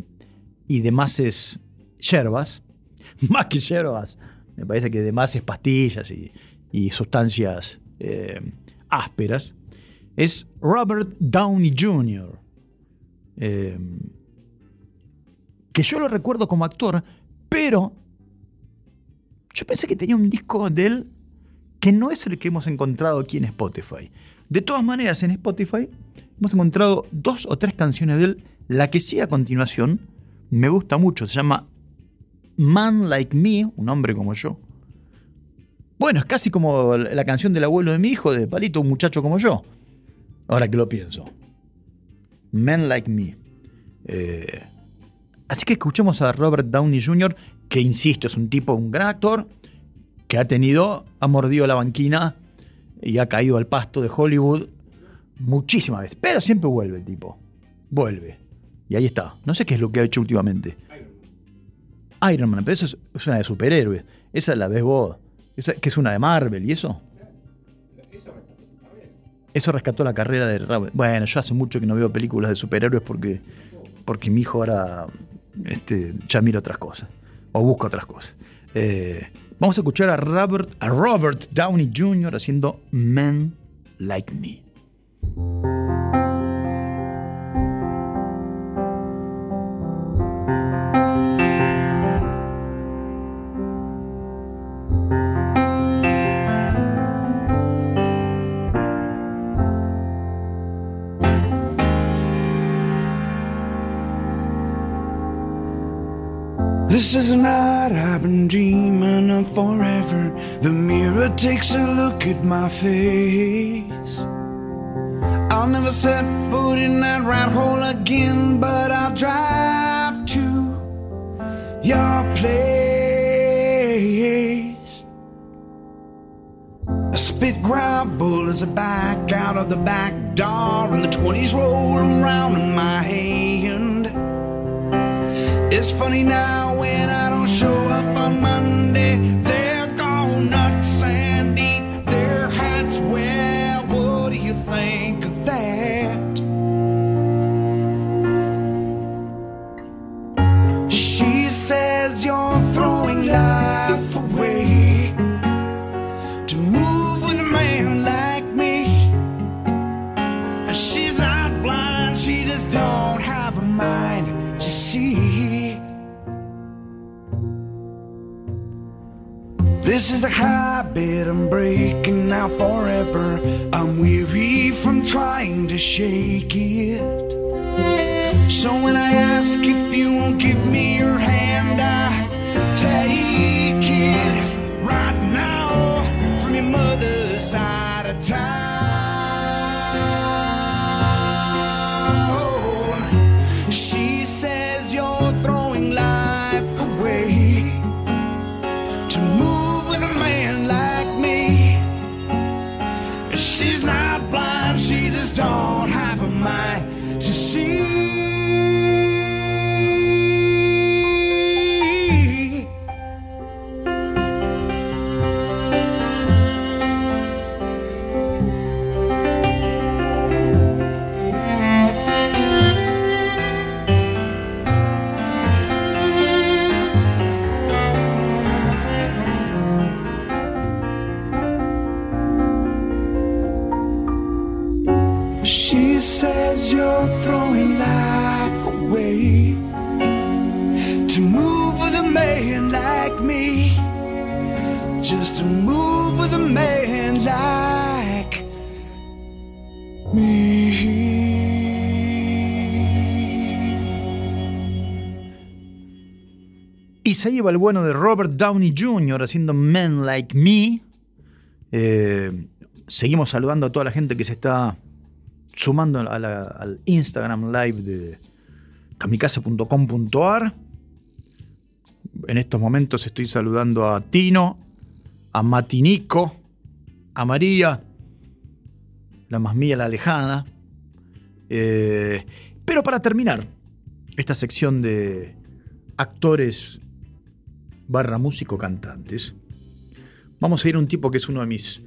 y demás es, yerbas, más que yerbas, me parece que de más es pastillas y, y sustancias eh, ásperas, es Robert Downey Jr. que yo lo recuerdo como actor, pero yo pensé que tenía un disco de él que no es el que hemos encontrado aquí en Spotify. De todas maneras, en Spotify hemos encontrado dos o tres canciones de él. La que sí a continuación me gusta mucho, se llama Man Like Me, un hombre como yo. Bueno, es casi como la canción del abuelo de mi hijo, de Palito, un muchacho como yo. Ahora que lo pienso. Man Like Me. Eh, así que escuchemos a Robert Downey Jr., que insisto, es un tipo, un gran actor, que ha tenido, ha mordido la banquina y ha caído al pasto de Hollywood muchísimas veces. Pero siempre vuelve el tipo. Vuelve. Y ahí está. No sé qué es lo que ha hecho últimamente. Iron Man, pero eso es, una de superhéroes. Esa la ves vos. Esa, que es una de Marvel y eso. Eso rescató la carrera de Robert. Bueno, yo hace mucho que no veo películas de superhéroes porque, porque mi hijo ahora este, ya mira otras cosas. O busca otras cosas. Eh, vamos a escuchar a Robert, a Robert Downey Jr. haciendo Men Like Me. I've been dreaming of forever. The mirror takes a look at my face. I'll never set foot in that rat hole again, but I'll drive to your place. I spit gravel as I back out of the back door, and the 20s roll around in my hand. It's funny now when I don't show up on Monday. This is a habit I'm breaking now forever. I'm weary from trying to shake it. So when I ask if you won't give me your hand, I take it right now from your mother's side of town. Se iba el bueno de Robert Downey Jr. haciendo Men Like Me. Eh, seguimos saludando a toda la gente que se está sumando al Instagram Live de kamikaze.com.ar. En estos momentos estoy saludando a Tino, a Matinico, a María, la más mía, la lejana. Eh, pero para terminar esta sección de actores barra músico cantantes, vamos a ir a un tipo que es uno de mis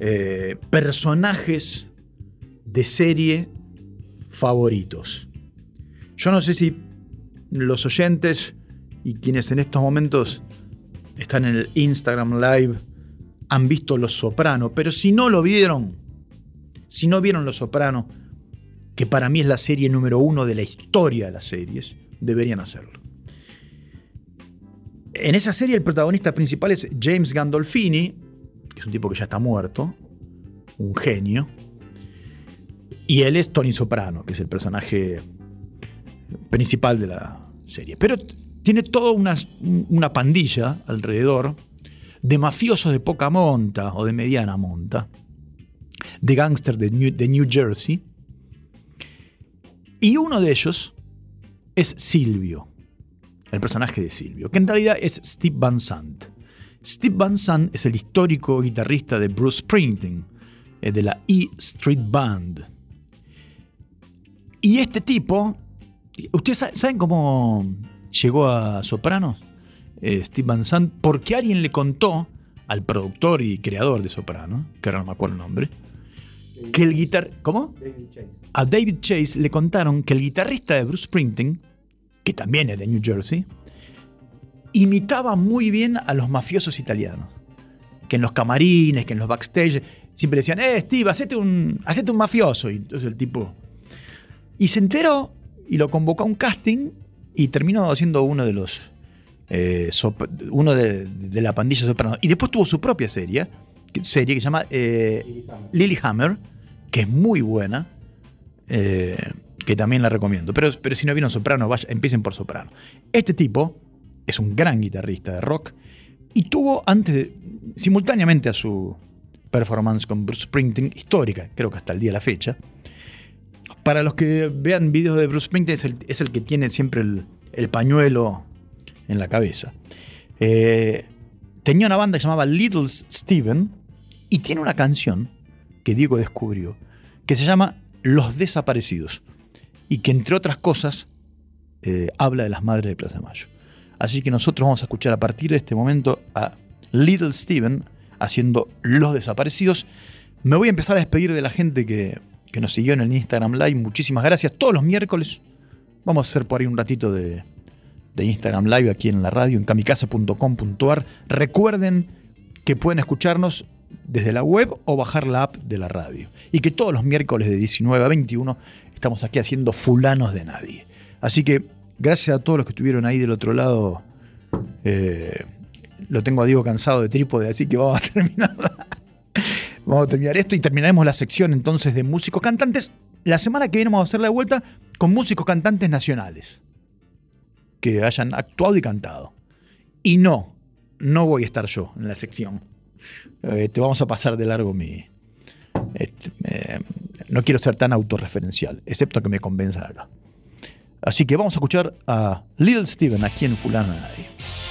eh, personajes de serie favoritos. Yo no sé si los oyentes y quienes en estos momentos están en el Instagram Live han visto Los Soprano, pero si no lo vieron, si no vieron Los Soprano, que para mí es la serie número uno de la historia de las series, deberían hacerlo. En esa serie el protagonista principal es James Gandolfini, que es un tipo que ya está muerto, un genio, y él es Tony Soprano, que es el personaje principal de la serie. Pero tiene toda una, pandilla alrededor de mafiosos de poca monta o de mediana monta, de New, de New Jersey. Y uno de ellos es Silvio, el personaje de Silvio, que en realidad es Steve Van Sant. Steve Van Sant es el histórico guitarrista de Bruce Springsteen, eh, de la E Street Band. Y este tipo, ¿ustedes sa- saben cómo llegó a Sopranos? Eh, Steve Van Sant, porque alguien le contó al productor y creador de Sopranos, que ahora no me acuerdo el nombre, que el guitar... ¿Cómo? A David Chase le contaron que el guitarrista de Bruce Springsteen, que también es de New Jersey, imitaba muy bien a los mafiosos italianos. Que en los camarines, que en los backstage, siempre decían, eh, Steve, hacete un, hacete un mafioso. Y entonces el tipo... Y se enteró y lo convocó a un casting y terminó siendo uno de los... eh, uno de, la pandilla soprano. Y después tuvo su propia serie, que- serie que se llama eh, Lilyhammer, que es muy buena, eh, que también la recomiendo. Pero, pero si no vieron Soprano, vaya, empiecen por Soprano. Este tipo es un gran guitarrista de rock y tuvo antes, simultáneamente a su performance con Bruce Springsteen, histórica, creo que hasta el día de la fecha. Para los que vean videos de Bruce Springsteen, es el, que tiene siempre el, el pañuelo en la cabeza. Eh, tenía una banda que se llamaba Little Steven y tiene una canción que Diego descubrió que se llama Los Desaparecidos y que entre otras cosas eh, habla de las madres de Plaza de Mayo. Así que nosotros vamos a escuchar a partir de este momento a Little Steven haciendo Los Desaparecidos. Me voy a empezar a despedir de la gente que, que nos siguió en el Instagram Live. Muchísimas gracias. Todos los miércoles vamos a hacer por ahí un ratito de, de Instagram Live aquí en la radio, en kamikaze.com.ar. Recuerden que pueden escucharnos desde la web o bajar la app de la radio. Y que todos los miércoles de 19 a 21 estamos aquí haciendo fulanos de nadie. Así que gracias a todos los que estuvieron ahí del otro lado. Eh, lo tengo a Diego cansado de trípode, así que vamos a terminar. vamos a terminar esto y terminaremos la sección entonces de músicos cantantes. La semana que viene vamos a hacer la vuelta con músicos cantantes nacionales que hayan actuado y cantado. Y no, no voy a estar yo en la sección. Eh, te vamos a pasar de largo mi. este, eh, no quiero ser tan autorreferencial, excepto que me convenza acá. Así que vamos a escuchar a Little Steven aquí en Fulano de Nadie.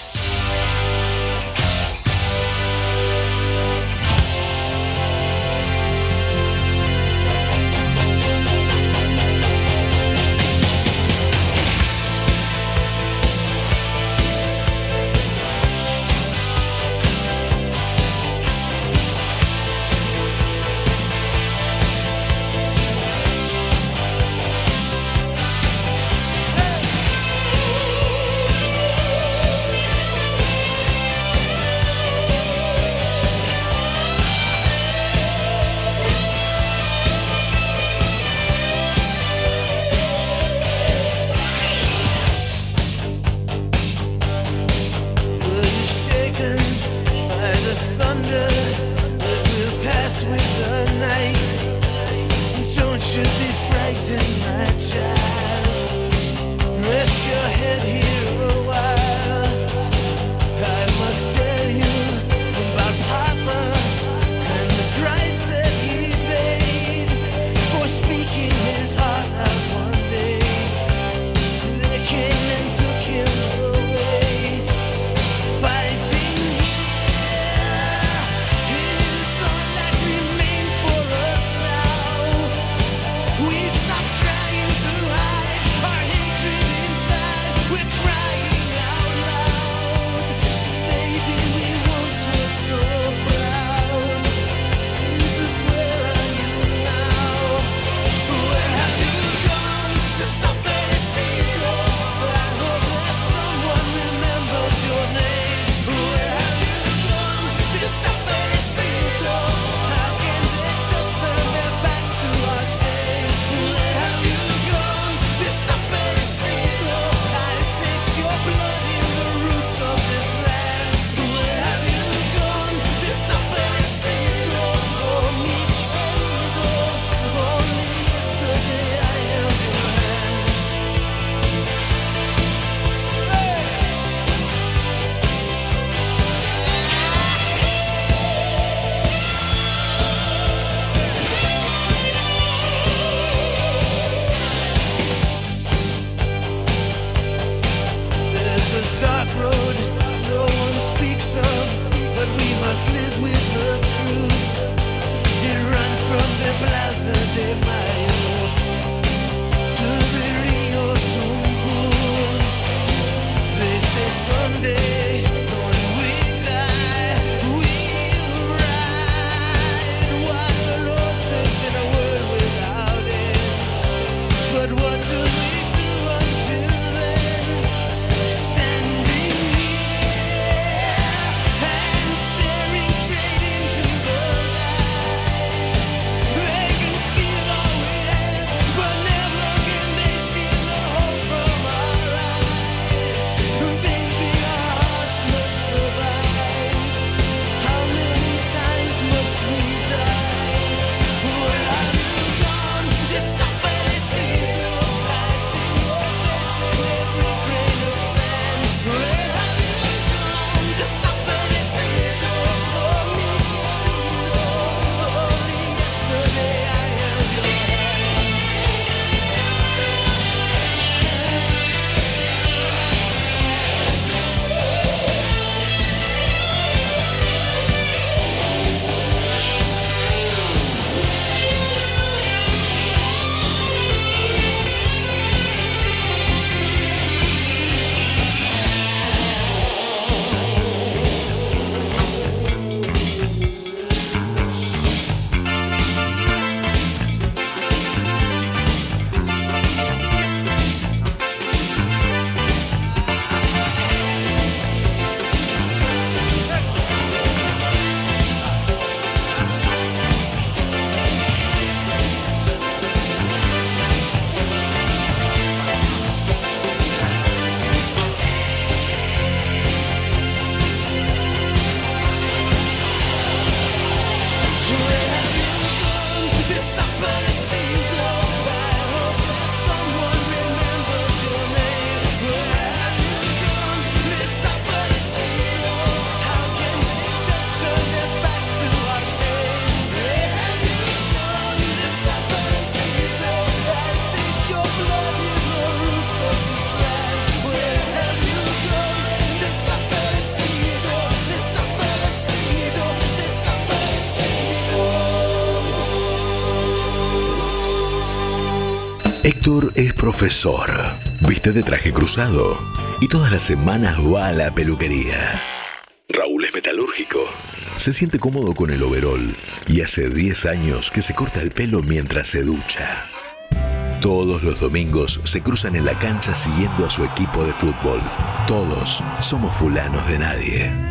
Héctor es profesor, viste de traje cruzado y todas las semanas va a la peluquería. Raúl es metalúrgico, se siente cómodo con el overol y hace 10 años que se corta el pelo mientras se ducha. Todos los domingos se cruzan en la cancha siguiendo a su equipo de fútbol. Todos somos fulanos de nadie.